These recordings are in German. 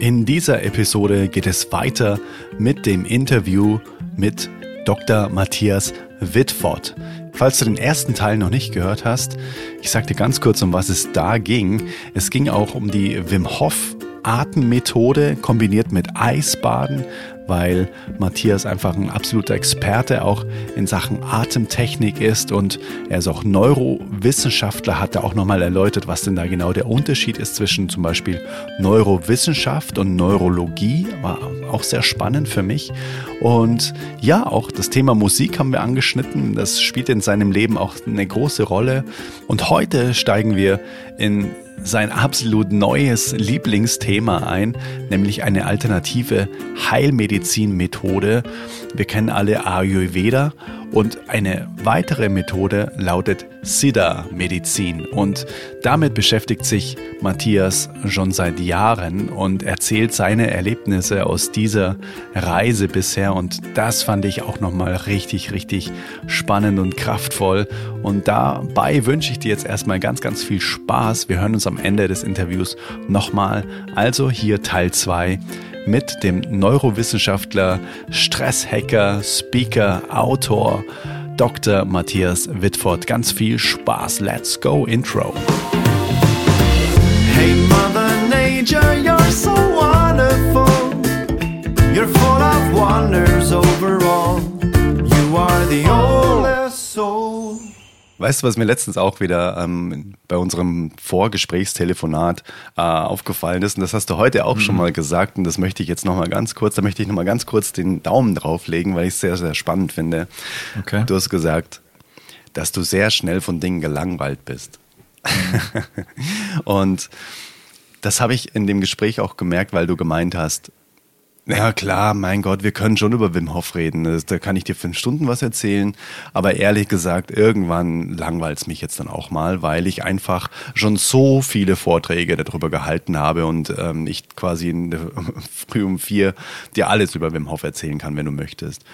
In dieser Episode geht es weiter mit dem Interview mit Dr. Matthias Wittfort. Falls du den ersten Teil noch nicht gehört hast, ich sag dir ganz kurz, um was es da ging. Es ging auch um die Wim Hof Atemmethode kombiniert mit Eisbaden, weil Matthias einfach ein absoluter Experte auch in Sachen Atemtechnik ist und er ist auch Neurowissenschaftler, hat da auch nochmal erläutert, was denn da genau der Unterschied ist zwischen zum Beispiel Neurowissenschaft und Neurologie. War auch sehr spannend für mich. Und ja, auch das Thema Musik haben wir angeschnitten. Das spielt in seinem Leben auch eine große Rolle. Und heute steigen wir in sein absolut neues Lieblingsthema ein, nämlich eine alternative Heilmedizinmethode. Wir kennen alle Ayurveda und eine weitere Methode lautet Siddha-Medizin. Und damit beschäftigt sich Matthias schon seit Jahren und erzählt seine Erlebnisse aus dieser Reise bisher. Und das fand ich auch nochmal richtig, richtig spannend und kraftvoll. Und dabei wünsche ich dir jetzt erstmal ganz, ganz viel Spaß. Wir hören uns am Ende des Interviews nochmal. Also hier Teil 2 mit dem Neurowissenschaftler, Stresshacker, Speaker, Autor Dr. Matthias Wittfort. Ganz viel Spaß. Let's go Intro. Hey Mother Nature, you're so wonderful. You're full of wonders overall. You are the soul. Weißt du, was mir letztens auch wieder ähm, bei unserem Vorgesprächstelefonat äh, aufgefallen ist, und das hast du heute auch mhm. schon mal gesagt, und das möchte ich jetzt nochmal ganz kurz, da möchte ich nochmal ganz kurz den Daumen drauflegen, weil ich es sehr, sehr spannend finde. Okay. Du hast gesagt, dass du sehr schnell von Dingen gelangweilt bist. Mhm. und das habe ich in dem Gespräch auch gemerkt, weil du gemeint hast, ja klar, mein Gott, wir können schon über Wim Hof reden. Da kann ich dir fünf Stunden was erzählen. Aber ehrlich gesagt, irgendwann langweilt es mich jetzt dann auch mal, weil ich einfach schon so viele Vorträge darüber gehalten habe und ähm, ich quasi in, früh um vier dir alles über Wim Hof erzählen kann, wenn du möchtest.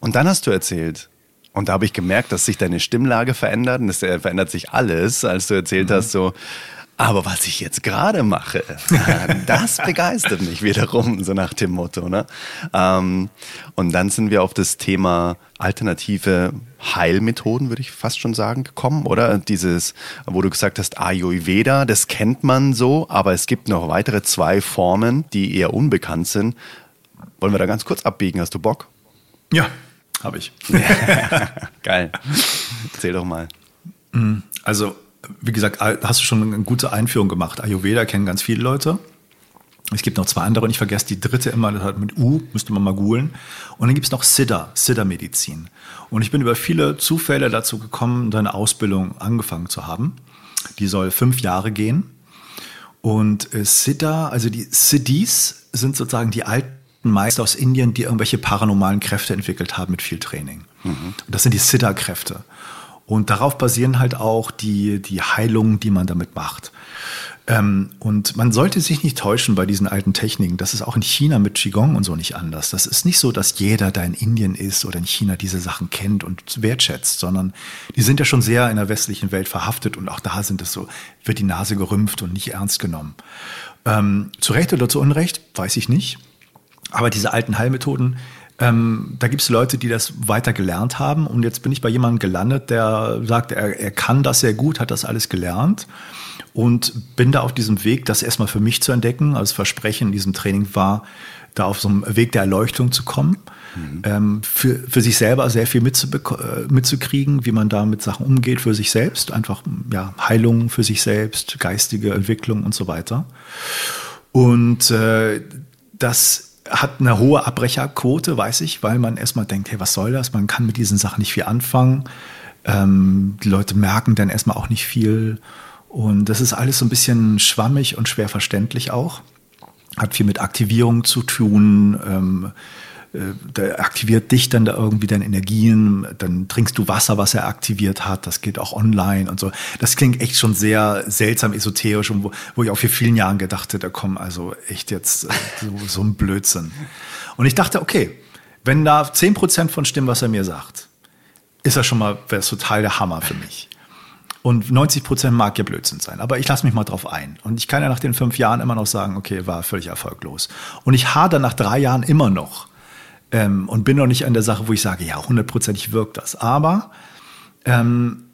Und dann hast du erzählt, und da habe ich gemerkt, dass sich deine Stimmlage verändert und es verändert sich alles, als du erzählt mhm. hast, so, aber was ich jetzt gerade mache, das begeistert mich wiederum, so nach dem Motto. Ne? Ähm, und dann sind wir auf das Thema alternative Heilmethoden, würde ich fast schon sagen, gekommen, oder? Dieses, wo du gesagt hast, Ayurveda, das kennt man so, aber es gibt noch weitere zwei Formen, die eher unbekannt sind. Wollen wir da ganz kurz abbiegen? Hast du Bock? Ja, habe ich. Geil. Erzähl doch mal. Also wie gesagt, hast du schon eine gute Einführung gemacht. Ayurveda kennen ganz viele Leute. Es gibt noch zwei andere und ich vergesse die dritte immer, das hat mit U, müsste man mal googeln. Und dann gibt es noch Siddha, Siddha-Medizin. Und ich bin über viele Zufälle dazu gekommen, deine Ausbildung angefangen zu haben. Die soll fünf Jahre gehen. Und äh, Siddha, also die Siddhis sind sozusagen die alten Meister aus Indien, die irgendwelche paranormalen Kräfte entwickelt haben mit viel Training. Mhm. Und das sind die Siddha-Kräfte. Und darauf basieren halt auch die, die Heilungen, die man damit macht. Ähm, und man sollte sich nicht täuschen bei diesen alten Techniken. Das ist auch in China mit Qigong und so nicht anders. Das ist nicht so, dass jeder, der in Indien ist oder in China diese Sachen kennt und wertschätzt, sondern die sind ja schon sehr in der westlichen Welt verhaftet und auch da sind es so, wird die Nase gerümpft und nicht ernst genommen. Ähm, zu Recht oder zu Unrecht, weiß ich nicht. Aber diese alten Heilmethoden, ähm, da gibt es Leute, die das weiter gelernt haben. Und jetzt bin ich bei jemandem gelandet, der sagt, er, er kann das sehr gut, hat das alles gelernt. Und bin da auf diesem Weg, das erstmal für mich zu entdecken. Also das Versprechen in diesem Training war, da auf so einem Weg der Erleuchtung zu kommen. Mhm. Ähm, für, für sich selber sehr viel äh, mitzukriegen, wie man da mit Sachen umgeht für sich selbst. Einfach ja, Heilung für sich selbst, geistige Entwicklung und so weiter. Und äh, das hat eine hohe Abbrecherquote, weiß ich, weil man erstmal denkt, hey, was soll das? Man kann mit diesen Sachen nicht viel anfangen. Ähm, die Leute merken dann erstmal auch nicht viel. Und das ist alles so ein bisschen schwammig und schwer verständlich auch. Hat viel mit Aktivierung zu tun. Ähm, äh, der aktiviert dich dann da irgendwie deine Energien, dann trinkst du Wasser, was er aktiviert hat, das geht auch online und so. Das klingt echt schon sehr seltsam esoterisch und wo, wo ich auch vor vielen Jahren gedacht hätte, da kommen also echt jetzt äh, so, so ein Blödsinn. Und ich dachte, okay, wenn da zehn Prozent von stimmen, was er mir sagt, ist das schon mal, es total der Hammer für mich. Und 90 Prozent mag ja Blödsinn sein. Aber ich lasse mich mal drauf ein. Und ich kann ja nach den fünf Jahren immer noch sagen, okay, war völlig erfolglos. Und ich hader nach drei Jahren immer noch. Ähm, und bin noch nicht an der Sache, wo ich sage, ja, hundertprozentig wirkt das. Aber ähm,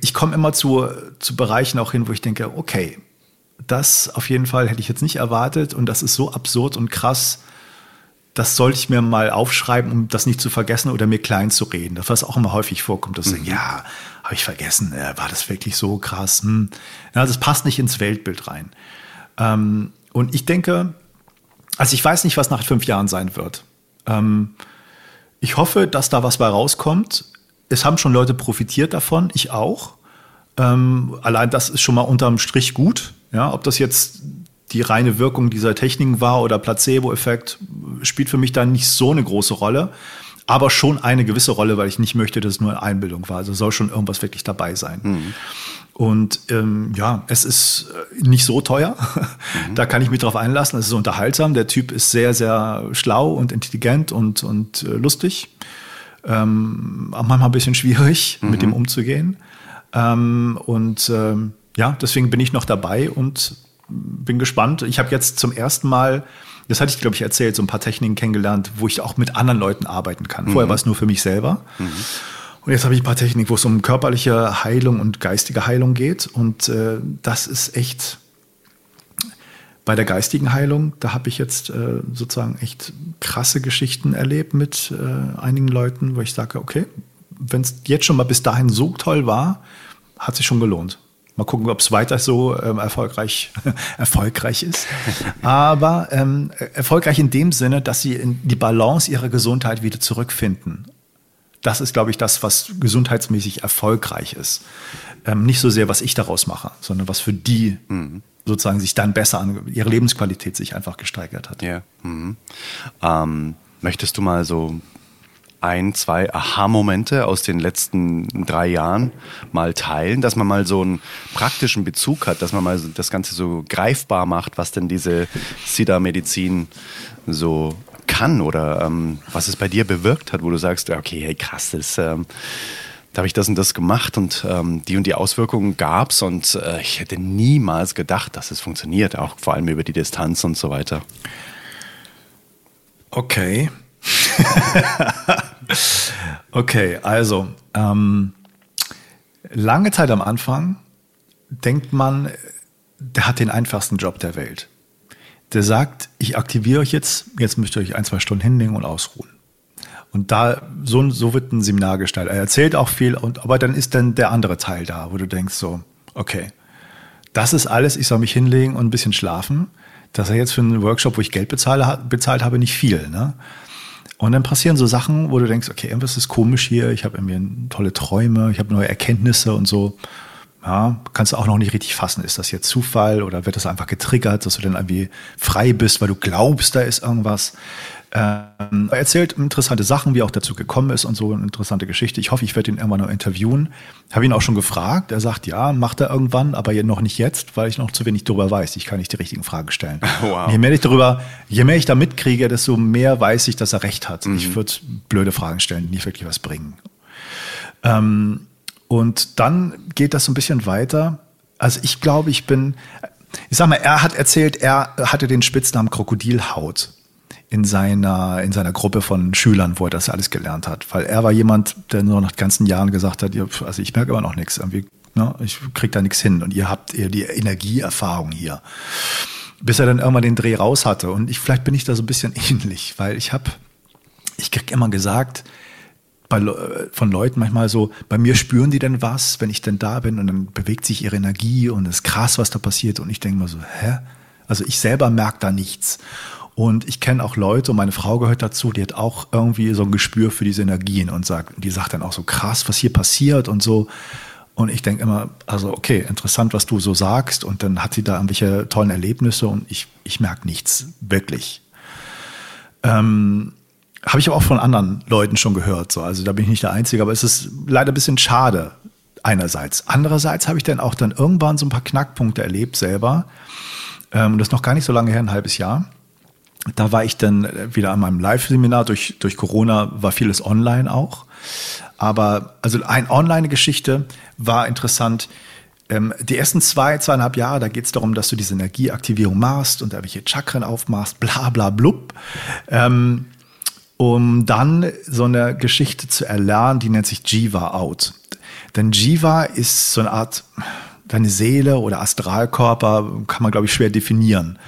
ich komme immer zu, zu Bereichen auch hin, wo ich denke, okay, das auf jeden Fall hätte ich jetzt nicht erwartet und das ist so absurd und krass, das sollte ich mir mal aufschreiben, um das nicht zu vergessen oder mir klein zu reden. Das, was auch immer häufig vorkommt, dass mhm. ich, ja, habe ich vergessen, äh, war das wirklich so krass? Hm. Ja, das passt nicht ins Weltbild rein. Ähm, und ich denke, also ich weiß nicht, was nach fünf Jahren sein wird. Ähm, ich hoffe, dass da was bei rauskommt. Es haben schon Leute profitiert davon, ich auch. Ähm, allein das ist schon mal unterm Strich gut. Ja, ob das jetzt die reine Wirkung dieser Techniken war oder Placebo-Effekt, spielt für mich da nicht so eine große Rolle. Aber schon eine gewisse Rolle, weil ich nicht möchte, dass es nur eine Einbildung war. Also soll schon irgendwas wirklich dabei sein. Mhm. Und ähm, ja, es ist äh, nicht so teuer. Mhm. Da kann ich mich drauf einlassen. Es ist unterhaltsam. Der Typ ist sehr, sehr schlau und intelligent und, und äh, lustig. Ähm, manchmal ein bisschen schwierig, mhm. mit dem umzugehen. Ähm, und ähm, ja, deswegen bin ich noch dabei und bin gespannt. Ich habe jetzt zum ersten Mal, das hatte ich glaube ich erzählt, so ein paar Techniken kennengelernt, wo ich auch mit anderen Leuten arbeiten kann. Vorher mhm. war es nur für mich selber. Mhm. Und jetzt habe ich ein paar Techniken, wo es um körperliche Heilung und geistige Heilung geht. Und äh, das ist echt bei der geistigen Heilung, da habe ich jetzt äh, sozusagen echt krasse Geschichten erlebt mit äh, einigen Leuten, wo ich sage, okay, wenn es jetzt schon mal bis dahin so toll war, hat sich schon gelohnt. Mal gucken, ob es weiter so ähm, erfolgreich, erfolgreich ist. Aber ähm, erfolgreich in dem Sinne, dass sie in die Balance ihrer Gesundheit wieder zurückfinden. Das ist, glaube ich, das, was gesundheitsmäßig erfolgreich ist. Ähm, nicht so sehr, was ich daraus mache, sondern was für die mhm. sozusagen sich dann besser an, ihre Lebensqualität sich einfach gesteigert hat. Ja. Mhm. Ähm, möchtest du mal so ein, zwei Aha-Momente aus den letzten drei Jahren mal teilen, dass man mal so einen praktischen Bezug hat, dass man mal das Ganze so greifbar macht, was denn diese SIDA-Medizin so kann oder ähm, was es bei dir bewirkt hat, wo du sagst, okay, hey, krass, das, ähm, da habe ich das und das gemacht und ähm, die und die Auswirkungen gab es und äh, ich hätte niemals gedacht, dass es funktioniert, auch vor allem über die Distanz und so weiter. Okay. okay, also ähm, lange Zeit am Anfang denkt man, der hat den einfachsten Job der Welt. Der sagt, ich aktiviere euch jetzt, jetzt müsst ihr euch ein, zwei Stunden hinlegen und ausruhen. Und da, so, so wird ein Seminar gestaltet. Er erzählt auch viel, und, aber dann ist dann der andere Teil da, wo du denkst so, okay, das ist alles, ich soll mich hinlegen und ein bisschen schlafen. Das ist jetzt für einen Workshop, wo ich Geld bezahle, bezahlt habe, nicht viel. Ne? Und dann passieren so Sachen, wo du denkst, okay, irgendwas ist komisch hier, ich habe irgendwie tolle Träume, ich habe neue Erkenntnisse und so. Ja, kannst du auch noch nicht richtig fassen. Ist das jetzt Zufall oder wird das einfach getriggert, dass du dann irgendwie frei bist, weil du glaubst, da ist irgendwas? Ähm, er erzählt interessante Sachen, wie er auch dazu gekommen ist und so eine interessante Geschichte. Ich hoffe, ich werde ihn irgendwann noch interviewen. Habe ihn auch schon gefragt. Er sagt, ja, macht er irgendwann, aber noch nicht jetzt, weil ich noch zu wenig darüber weiß. Ich kann nicht die richtigen Fragen stellen. Wow. Je mehr ich darüber, je mehr ich da mitkriege, desto mehr weiß ich, dass er recht hat. Mhm. Ich würde blöde Fragen stellen, die nicht wirklich was bringen. Ähm, und dann geht das so ein bisschen weiter. Also ich glaube, ich bin, ich sag mal, er hat erzählt, er hatte den Spitznamen Krokodilhaut in seiner, in seiner Gruppe von Schülern, wo er das alles gelernt hat. Weil er war jemand, der nur nach ganzen Jahren gesagt hat, also ich merke aber noch nichts, irgendwie, ne, ich krieg da nichts hin und ihr habt eher die Energieerfahrung hier. Bis er dann irgendwann den Dreh raus hatte. Und ich, vielleicht bin ich da so ein bisschen ähnlich, weil ich habe, ich krieg immer gesagt, bei, von Leuten manchmal so, bei mir spüren die denn was, wenn ich denn da bin und dann bewegt sich ihre Energie und es ist krass, was da passiert und ich denke mir so, hä? Also ich selber merke da nichts. Und ich kenne auch Leute, und meine Frau gehört dazu, die hat auch irgendwie so ein Gespür für diese Energien und sagt, die sagt dann auch so krass, was hier passiert und so. Und ich denke immer, also okay, interessant, was du so sagst. Und dann hat sie da irgendwelche tollen Erlebnisse und ich, ich merke nichts, wirklich. Ähm, Habe ich aber auch von anderen Leuten schon gehört. So. Also da bin ich nicht der Einzige, aber es ist leider ein bisschen schade einerseits. Andererseits habe ich dann auch dann irgendwann so ein paar Knackpunkte erlebt selber. Ähm, das ist noch gar nicht so lange her, ein halbes Jahr da war ich dann wieder an meinem Live-Seminar. Durch, durch Corona war vieles online auch. Aber also eine Online-Geschichte war interessant. Ähm, die ersten zwei, zweieinhalb Jahre, da geht es darum, dass du diese Energieaktivierung machst und da welche Chakren aufmachst, bla bla blub. Ähm, um dann so eine Geschichte zu erlernen, die nennt sich Jiva Out. Denn Jiva ist so eine Art, deine Seele oder Astralkörper, kann man, glaube ich, schwer definieren.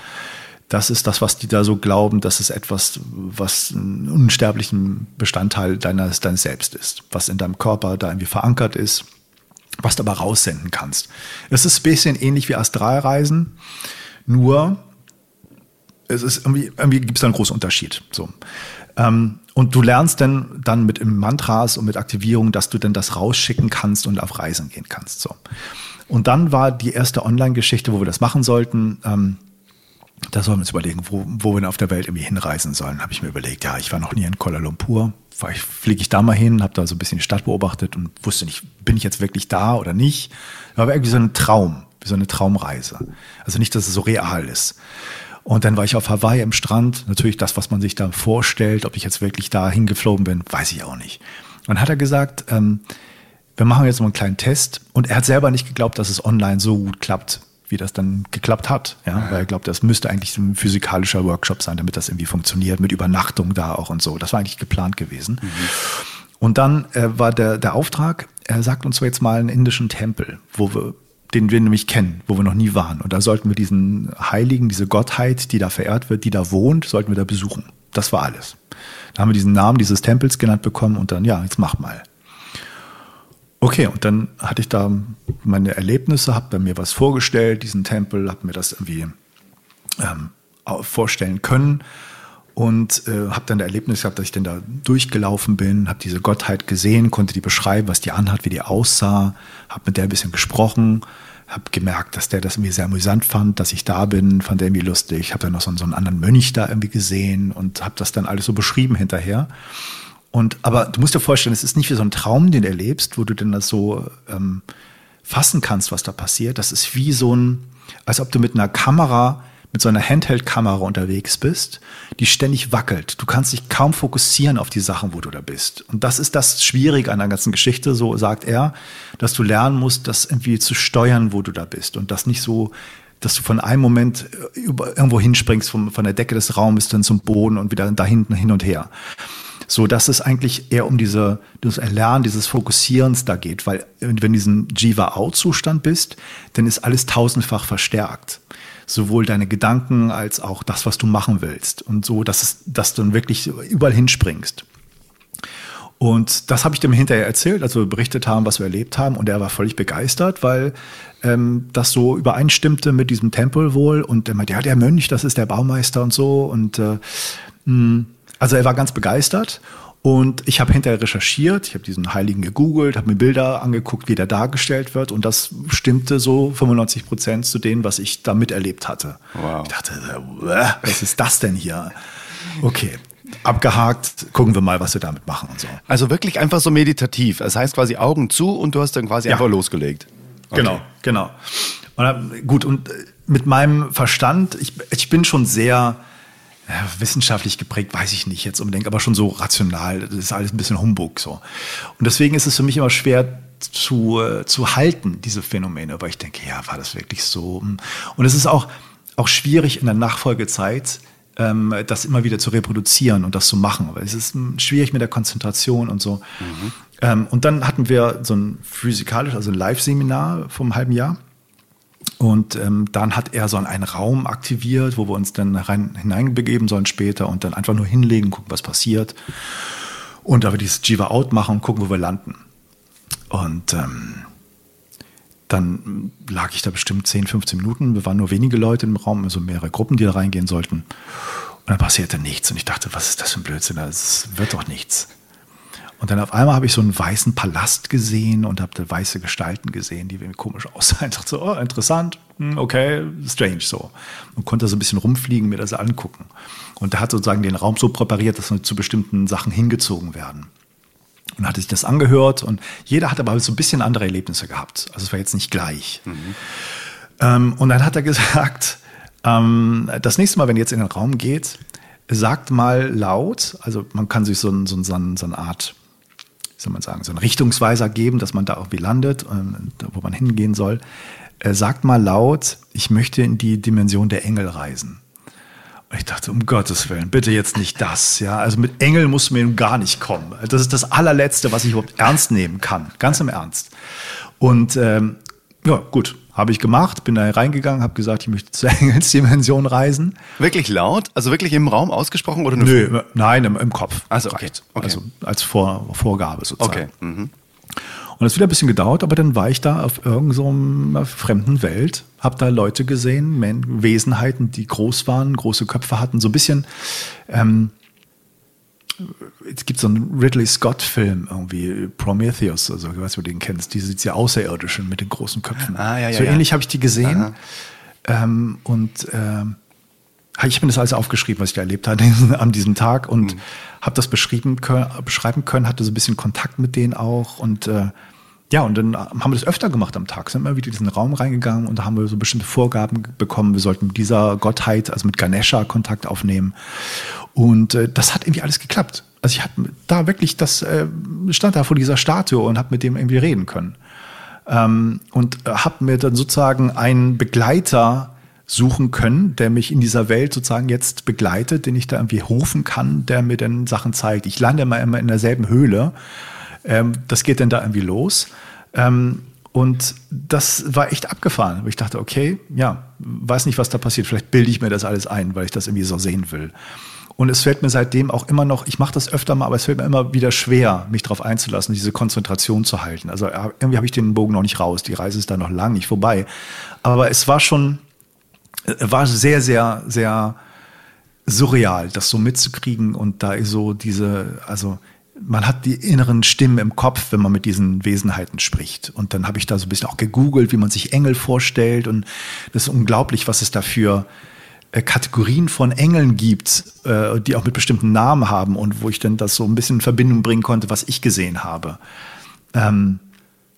Das ist das, was die da so glauben, dass es etwas, was einen unsterblichen Bestandteil deines, deines Selbst ist, was in deinem Körper da irgendwie verankert ist, was du aber raussenden kannst. Es ist ein bisschen ähnlich wie Astralreisen, nur es ist irgendwie, irgendwie gibt es da einen großen Unterschied. So. Ähm, und du lernst dann, dann mit Mantras und mit Aktivierung, dass du dann das rausschicken kannst und auf Reisen gehen kannst. So. Und dann war die erste Online-Geschichte, wo wir das machen sollten, ähm, da sollen wir uns überlegen, wo, wo wir auf der Welt irgendwie hinreisen sollen. Habe ich mir überlegt, ja, ich war noch nie in Kuala Lumpur. Vielleicht fliege ich da mal hin, habe da so ein bisschen die Stadt beobachtet und wusste nicht, bin ich jetzt wirklich da oder nicht. Aber irgendwie so ein Traum, wie so eine Traumreise. Also nicht, dass es so real ist. Und dann war ich auf Hawaii im Strand. Natürlich das, was man sich da vorstellt, ob ich jetzt wirklich da hingeflogen bin, weiß ich auch nicht. Und hat er gesagt, ähm, wir machen jetzt mal einen kleinen Test. Und er hat selber nicht geglaubt, dass es online so gut klappt, wie das dann geklappt hat. Ja, weil er glaubt, das müsste eigentlich ein physikalischer Workshop sein, damit das irgendwie funktioniert, mit Übernachtung da auch und so. Das war eigentlich geplant gewesen. Mhm. Und dann äh, war der, der Auftrag, er sagt uns so jetzt mal einen indischen Tempel, wo wir den wir nämlich kennen, wo wir noch nie waren. Und da sollten wir diesen Heiligen, diese Gottheit, die da verehrt wird, die da wohnt, sollten wir da besuchen. Das war alles. Da haben wir diesen Namen dieses Tempels genannt bekommen und dann, ja, jetzt mach mal. Okay, und dann hatte ich da meine Erlebnisse, habe mir was vorgestellt, diesen Tempel, habe mir das irgendwie ähm, vorstellen können und äh, habe dann das Erlebnis gehabt, dass ich dann da durchgelaufen bin, habe diese Gottheit gesehen, konnte die beschreiben, was die anhat, wie die aussah, habe mit der ein bisschen gesprochen, habe gemerkt, dass der das irgendwie sehr amüsant fand, dass ich da bin, fand der irgendwie lustig, habe dann noch so, so einen anderen Mönch da irgendwie gesehen und habe das dann alles so beschrieben hinterher. Und aber du musst dir vorstellen, es ist nicht wie so ein Traum, den du erlebst, wo du denn das so ähm, fassen kannst, was da passiert. Das ist wie so ein, als ob du mit einer Kamera, mit so einer Handheld-Kamera unterwegs bist, die ständig wackelt. Du kannst dich kaum fokussieren auf die Sachen, wo du da bist. Und das ist das Schwierige an der ganzen Geschichte, so sagt er, dass du lernen musst, das irgendwie zu steuern, wo du da bist. Und das nicht so dass du von einem Moment äh, irgendwo hinspringst, von, von der Decke des Raumes dann zum Boden und wieder da hinten hin und her so dass es eigentlich eher um diese, das Erlernen, dieses Fokussierens da geht, weil wenn du in diesem Jiva-Out-Zustand bist, dann ist alles tausendfach verstärkt. Sowohl deine Gedanken als auch das, was du machen willst. Und so, dass, es, dass du dann wirklich überall hinspringst. Und das habe ich dem hinterher erzählt, als wir berichtet haben, was wir erlebt haben. Und er war völlig begeistert, weil ähm, das so übereinstimmte mit diesem Tempel wohl. Und er meinte, ja, der Mönch, das ist der Baumeister und so. Und äh, mh, also er war ganz begeistert und ich habe hinterher recherchiert, ich habe diesen Heiligen gegoogelt, habe mir Bilder angeguckt, wie der dargestellt wird und das stimmte so 95 Prozent zu dem, was ich da miterlebt hatte. Wow. Ich dachte, was ist das denn hier? Okay, abgehakt, gucken wir mal, was wir damit machen und so. Also wirklich einfach so meditativ. Das heißt quasi Augen zu und du hast dann quasi ja. einfach losgelegt. Okay. Genau, genau. Und, gut, und äh, mit meinem Verstand, ich, ich bin schon sehr wissenschaftlich geprägt, weiß ich nicht jetzt unbedingt, aber schon so rational. Das ist alles ein bisschen Humbug so. Und deswegen ist es für mich immer schwer zu, äh, zu halten, diese Phänomene, weil ich denke, ja, war das wirklich so? Und es ist auch, auch schwierig in der Nachfolgezeit, ähm, das immer wieder zu reproduzieren und das zu machen. Weil es ist schwierig mit der Konzentration und so. Mhm. Ähm, und dann hatten wir so ein physikalisch, also ein Live-Seminar vom halben Jahr. Und ähm, dann hat er so einen Raum aktiviert, wo wir uns dann rein, hineinbegeben sollen später und dann einfach nur hinlegen, gucken, was passiert. Und aber dieses Jiva Out machen und gucken, wo wir landen. Und ähm, dann lag ich da bestimmt 10, 15 Minuten. Wir waren nur wenige Leute im Raum, also mehrere Gruppen, die da reingehen sollten. Und dann passierte nichts. Und ich dachte, was ist das für ein Blödsinn? Das wird doch nichts. Und dann auf einmal habe ich so einen weißen Palast gesehen und habe da weiße Gestalten gesehen, die irgendwie komisch aussahen. Ich dachte so, oh, interessant, hm, okay, strange so. Und konnte so ein bisschen rumfliegen, mir das angucken. Und da hat sozusagen den Raum so präpariert, dass wir zu bestimmten Sachen hingezogen werden. Und hatte sich das angehört und jeder hat aber so ein bisschen andere Erlebnisse gehabt. Also es war jetzt nicht gleich. Mhm. Ähm, und dann hat er gesagt, ähm, das nächste Mal, wenn ihr jetzt in den Raum geht, sagt mal laut, also man kann sich so, so, so, so eine Art, soll man sagen, so einen Richtungsweiser geben, dass man da irgendwie landet, ähm, wo man hingehen soll. Er sagt mal laut, ich möchte in die Dimension der Engel reisen. Und ich dachte, um Gottes Willen, bitte jetzt nicht das. Ja, also mit Engel muss mir gar nicht kommen. Das ist das allerletzte, was ich überhaupt ernst nehmen kann. Ganz im Ernst. Und ähm, ja, gut, habe ich gemacht, bin da reingegangen, habe gesagt, ich möchte zur Engelsdimension reisen. Wirklich laut? Also wirklich im Raum ausgesprochen oder nur? Nö, nein, im, im Kopf. Also, okay. okay. also als Vor, Vorgabe sozusagen. Okay. Mhm. Und es hat wieder ein bisschen gedauert, aber dann war ich da auf irgendeiner so fremden Welt, habe da Leute gesehen, Wesenheiten, die groß waren, große Köpfe hatten, so ein bisschen. Ähm, es gibt so einen Ridley Scott-Film irgendwie, Prometheus, also ich weiß, ob du den kennst, diese, diese Außerirdischen mit den großen Köpfen. Ah, ja, ja, so ähnlich habe ich die gesehen. Ähm, und ähm, ich habe mir das alles aufgeschrieben, was ich da erlebt habe an diesem Tag und mhm. habe das beschrieben können, beschreiben können, hatte so ein bisschen Kontakt mit denen auch und äh, ja, und dann haben wir das öfter gemacht am Tag. Sind immer wieder in diesen Raum reingegangen und da haben wir so bestimmte Vorgaben bekommen. Wir sollten mit dieser Gottheit, also mit Ganesha, Kontakt aufnehmen. Und äh, das hat irgendwie alles geklappt. Also ich hatte da wirklich das, äh, stand da vor dieser Statue und habe mit dem irgendwie reden können. Ähm, und äh, habe mir dann sozusagen einen Begleiter suchen können, der mich in dieser Welt sozusagen jetzt begleitet, den ich da irgendwie rufen kann, der mir dann Sachen zeigt. Ich lande immer, immer in derselben Höhle ähm, das geht dann da irgendwie los. Ähm, und das war echt abgefahren. Ich dachte, okay, ja, weiß nicht, was da passiert. Vielleicht bilde ich mir das alles ein, weil ich das irgendwie so sehen will. Und es fällt mir seitdem auch immer noch, ich mache das öfter mal, aber es fällt mir immer wieder schwer, mich darauf einzulassen, diese Konzentration zu halten. Also irgendwie habe ich den Bogen noch nicht raus. Die Reise ist da noch lang nicht vorbei. Aber es war schon, äh, war sehr, sehr, sehr surreal, das so mitzukriegen und da so diese, also man hat die inneren Stimmen im Kopf, wenn man mit diesen Wesenheiten spricht. Und dann habe ich da so ein bisschen auch gegoogelt, wie man sich Engel vorstellt. Und das ist unglaublich, was es dafür äh, Kategorien von Engeln gibt, äh, die auch mit bestimmten Namen haben und wo ich dann das so ein bisschen in Verbindung bringen konnte, was ich gesehen habe. Ähm,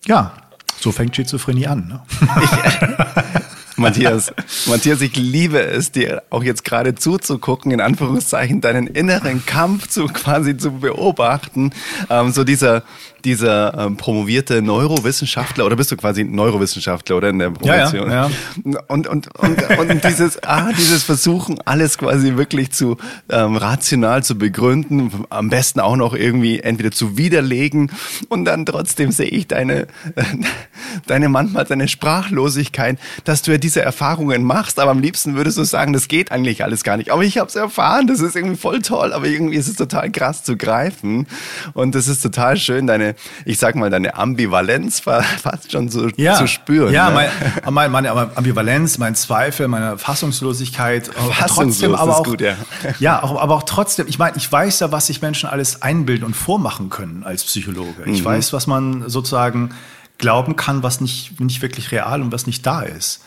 ja, so fängt Schizophrenie an. Ne? Ich, Matthias, Matthias, ich liebe es, dir auch jetzt gerade zuzugucken, in Anführungszeichen, deinen inneren Kampf zu quasi zu beobachten. Ähm, so dieser, dieser ähm, promovierte Neurowissenschaftler, oder bist du quasi Neurowissenschaftler oder in der Promotion? Ja, ja, ja. Und, und, und, und dieses, ah, dieses Versuchen, alles quasi wirklich zu ähm, rational zu begründen, am besten auch noch irgendwie entweder zu widerlegen und dann trotzdem sehe ich deine, deine manchmal deine Sprachlosigkeit, dass du ja diese Erfahrungen machst, aber am liebsten würdest du sagen, das geht eigentlich alles gar nicht. Aber ich habe es erfahren, das ist irgendwie voll toll, aber irgendwie ist es total krass zu greifen und das ist total schön, deine, ich sag mal, deine Ambivalenz fast schon so ja. zu spüren. Ja, ne? mein, meine Ambivalenz, mein Zweifel, meine Fassungslosigkeit, Fassungslos trotzdem aber auch, gut, ja. ja, auch, aber auch trotzdem, ich meine, ich weiß ja, was sich Menschen alles einbilden und vormachen können als Psychologe. Ich mhm. weiß, was man sozusagen glauben kann, was nicht, nicht wirklich real und was nicht da ist.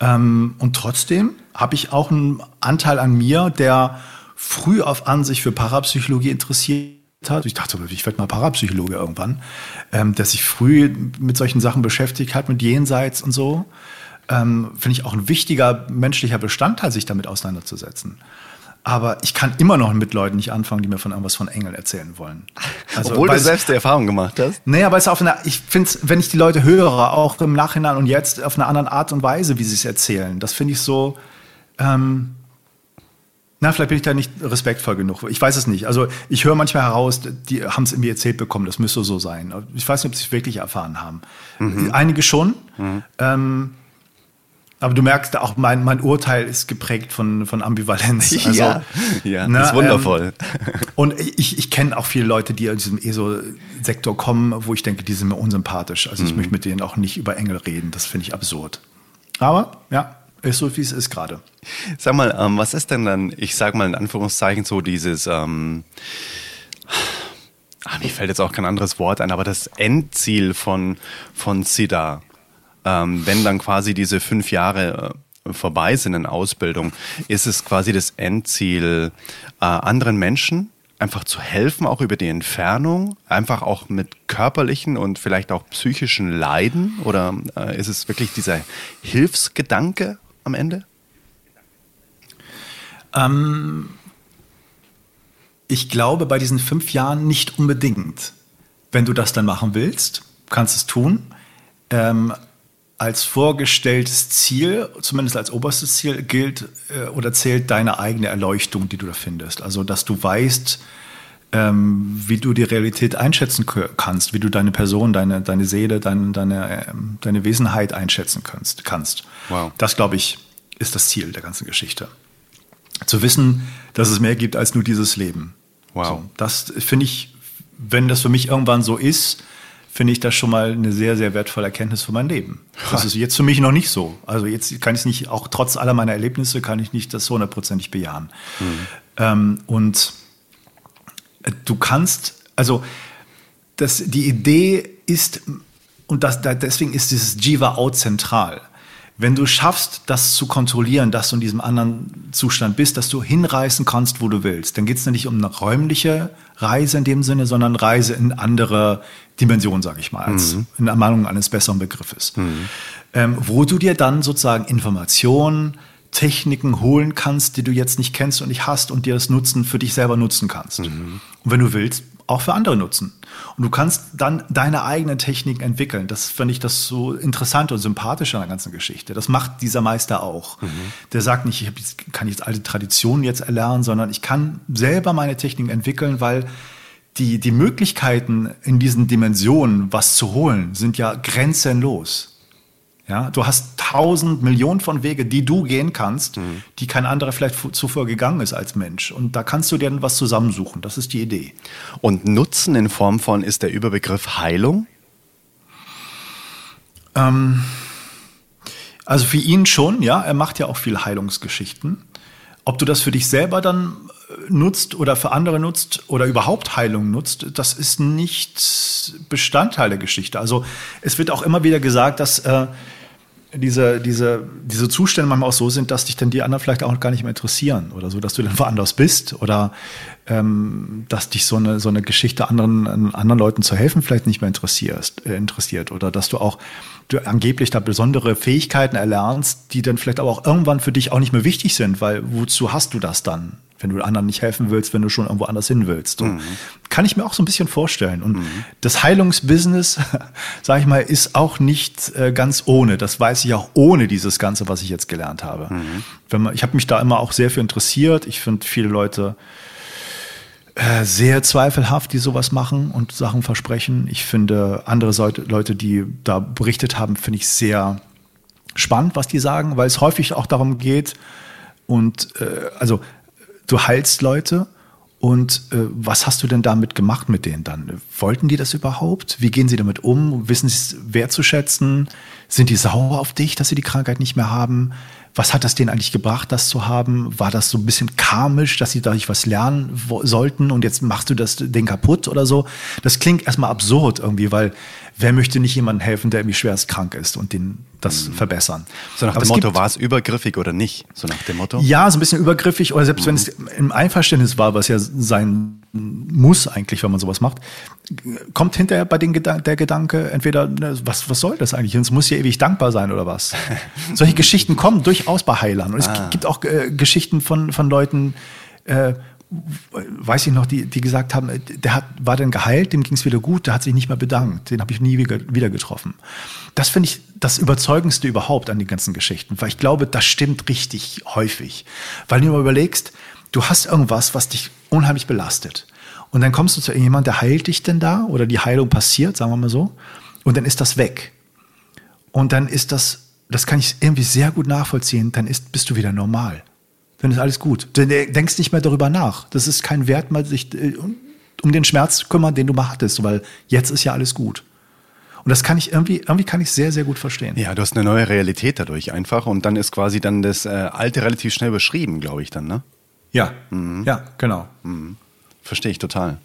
Ähm, und trotzdem habe ich auch einen Anteil an mir, der früh auf an sich für Parapsychologie interessiert hat. Ich dachte, ich werde mal Parapsychologe irgendwann, ähm, der sich früh mit solchen Sachen beschäftigt hat, mit Jenseits und so. Ähm, Finde ich auch ein wichtiger menschlicher Bestandteil, sich damit auseinanderzusetzen. Aber ich kann immer noch mit Leuten nicht anfangen, die mir von irgendwas von Engeln erzählen wollen. Also, Obwohl du selbst die Erfahrung gemacht hast? Nee, aber es ist auf eine, ich finde es, wenn ich die Leute höre, auch im Nachhinein und jetzt auf eine andere Art und Weise, wie sie es erzählen, das finde ich so, ähm, na, vielleicht bin ich da nicht respektvoll genug. Ich weiß es nicht. Also ich höre manchmal heraus, die haben es irgendwie erzählt bekommen, das müsste so sein. Ich weiß nicht, ob sie es wirklich erfahren haben. Mhm. Einige schon. Mhm. Ähm, aber du merkst auch, mein, mein Urteil ist geprägt von, von Ambivalenz. Also, ja, ja ne, ist wundervoll. Ähm, und ich, ich kenne auch viele Leute, die aus diesem ESO-Sektor kommen, wo ich denke, die sind mir unsympathisch. Also ich mhm. möchte mit denen auch nicht über Engel reden. Das finde ich absurd. Aber ja, ist so, wie es ist gerade. Sag mal, ähm, was ist denn dann, ich sag mal in Anführungszeichen, so dieses, ähm, ach, mir fällt jetzt auch kein anderes Wort ein, aber das Endziel von, von SIDA? ähm, wenn dann quasi diese fünf Jahre äh, vorbei sind in Ausbildung, ist es quasi das Endziel, äh, anderen Menschen einfach zu helfen, auch über die Entfernung, einfach auch mit körperlichen und vielleicht auch psychischen Leiden? Oder äh, ist es wirklich dieser Hilfsgedanke am Ende? Ähm, ich glaube bei diesen fünf Jahren nicht unbedingt. Wenn du das dann machen willst, kannst es tun. Ähm, als vorgestelltes Ziel, zumindest als oberstes Ziel, gilt äh, oder zählt deine eigene Erleuchtung, die du da findest. Also, dass du weißt, ähm, wie du die Realität einschätzen kannst, wie du deine Person, deine, deine Seele, dein, deine, äh, deine Wesenheit einschätzen kannst. kannst. Wow. Das, glaube ich, ist das Ziel der ganzen Geschichte. Zu wissen, dass es mehr gibt als nur dieses Leben. Wow. So, das finde ich, wenn das für mich irgendwann so ist, finde ich das schon mal eine sehr, sehr wertvolle Erkenntnis für mein Leben. Das ist jetzt für mich noch nicht so. Also jetzt kann ich es nicht, auch trotz aller meiner Erlebnisse kann ich nicht das hundertprozentig bejahen. Mhm. Ähm, und du kannst, also das, die Idee ist, und das, deswegen ist dieses Jiva auch zentral wenn du schaffst, das zu kontrollieren, dass du in diesem anderen Zustand bist, dass du hinreißen kannst, wo du willst, dann geht es nicht um eine räumliche Reise in dem Sinne, sondern Reise in andere Dimensionen, sage ich mal, als mhm. in Ermahnung eines besseren Begriffes. Mhm. Ähm, wo du dir dann sozusagen Informationen, Techniken holen kannst, die du jetzt nicht kennst und nicht hast und dir das Nutzen für dich selber nutzen kannst. Mhm. Und wenn du willst, auch für andere nutzen. Und du kannst dann deine eigenen Techniken entwickeln. Das finde ich das so interessant und sympathisch an der ganzen Geschichte. Das macht dieser Meister auch. Mhm. Der sagt nicht, ich jetzt, kann jetzt alte Traditionen jetzt erlernen, sondern ich kann selber meine Techniken entwickeln, weil die, die Möglichkeiten in diesen Dimensionen, was zu holen, sind ja grenzenlos. Ja, du hast tausend Millionen von Wege, die du gehen kannst, mhm. die kein anderer vielleicht zuvor gegangen ist als Mensch. Und da kannst du dir dann was zusammensuchen. Das ist die Idee. Und Nutzen in Form von ist der Überbegriff Heilung? Ähm, also für ihn schon, ja. Er macht ja auch viel Heilungsgeschichten. Ob du das für dich selber dann äh, nutzt oder für andere nutzt oder überhaupt Heilung nutzt, das ist nicht Bestandteil der Geschichte. Also es wird auch immer wieder gesagt, dass äh, diese, diese, diese Zustände manchmal auch so sind, dass dich dann die anderen vielleicht auch gar nicht mehr interessieren oder so, dass du dann woanders bist oder ähm, dass dich so eine, so eine Geschichte anderen, anderen Leuten zu helfen vielleicht nicht mehr interessierst, äh, interessiert oder dass du auch du angeblich da besondere Fähigkeiten erlernst, die dann vielleicht aber auch irgendwann für dich auch nicht mehr wichtig sind, weil wozu hast du das dann? Wenn du anderen nicht helfen willst, wenn du schon irgendwo anders hin willst. Mhm. Kann ich mir auch so ein bisschen vorstellen. Und mhm. das Heilungsbusiness, sage ich mal, ist auch nicht äh, ganz ohne. Das weiß ich auch ohne dieses Ganze, was ich jetzt gelernt habe. Mhm. Wenn man, ich habe mich da immer auch sehr für interessiert. Ich finde viele Leute äh, sehr zweifelhaft, die sowas machen und Sachen versprechen. Ich finde andere Leute, die da berichtet haben, finde ich sehr spannend, was die sagen, weil es häufig auch darum geht, und äh, also du heilst Leute und äh, was hast du denn damit gemacht mit denen dann? Wollten die das überhaupt? Wie gehen sie damit um? Wissen sie es wertzuschätzen? Sind die sauer auf dich, dass sie die Krankheit nicht mehr haben? Was hat das denen eigentlich gebracht, das zu haben? War das so ein bisschen karmisch, dass sie dadurch was lernen sollten und jetzt machst du das Ding kaputt oder so? Das klingt erstmal absurd irgendwie, weil wer möchte nicht jemandem helfen, der irgendwie schwerst krank ist und den das mhm. verbessern. So nach Aber dem Motto, war es übergriffig oder nicht? So nach dem Motto? Ja, so ein bisschen übergriffig oder selbst mhm. wenn es im Einverständnis war, was ja sein muss eigentlich, wenn man sowas macht, kommt hinterher bei den Gedan der Gedanke, entweder, ne, was, was soll das eigentlich? Es muss ja ewig dankbar sein oder was? Solche Geschichten kommen durchaus bei Heilern. Und es ah. gibt auch äh, Geschichten von, von Leuten, äh, weiß ich noch, die, die gesagt haben, der hat, war dann geheilt, dem ging es wieder gut, der hat sich nicht mehr bedankt, den habe ich nie wieder, wieder getroffen. Das finde ich das Überzeugendste überhaupt an den ganzen Geschichten, weil ich glaube, das stimmt richtig häufig. Weil du mal überlegst, du hast irgendwas, was dich unheimlich belastet. Und dann kommst du zu irgendjemandem, der heilt dich denn da oder die Heilung passiert, sagen wir mal so, und dann ist das weg. Und dann ist das, das kann ich irgendwie sehr gut nachvollziehen, dann ist, bist du wieder normal dann ist alles gut. Du denkst nicht mehr darüber nach. Das ist kein Wert, mal sich äh, um den Schmerz zu kümmern, den du mal hattest, weil jetzt ist ja alles gut. Und das kann ich irgendwie, irgendwie kann ich sehr, sehr gut verstehen. Ja, du hast eine neue Realität dadurch einfach und dann ist quasi dann das äh, Alte relativ schnell beschrieben, glaube ich dann, ne? Ja, mhm. ja, genau. Mhm. Verstehe ich total.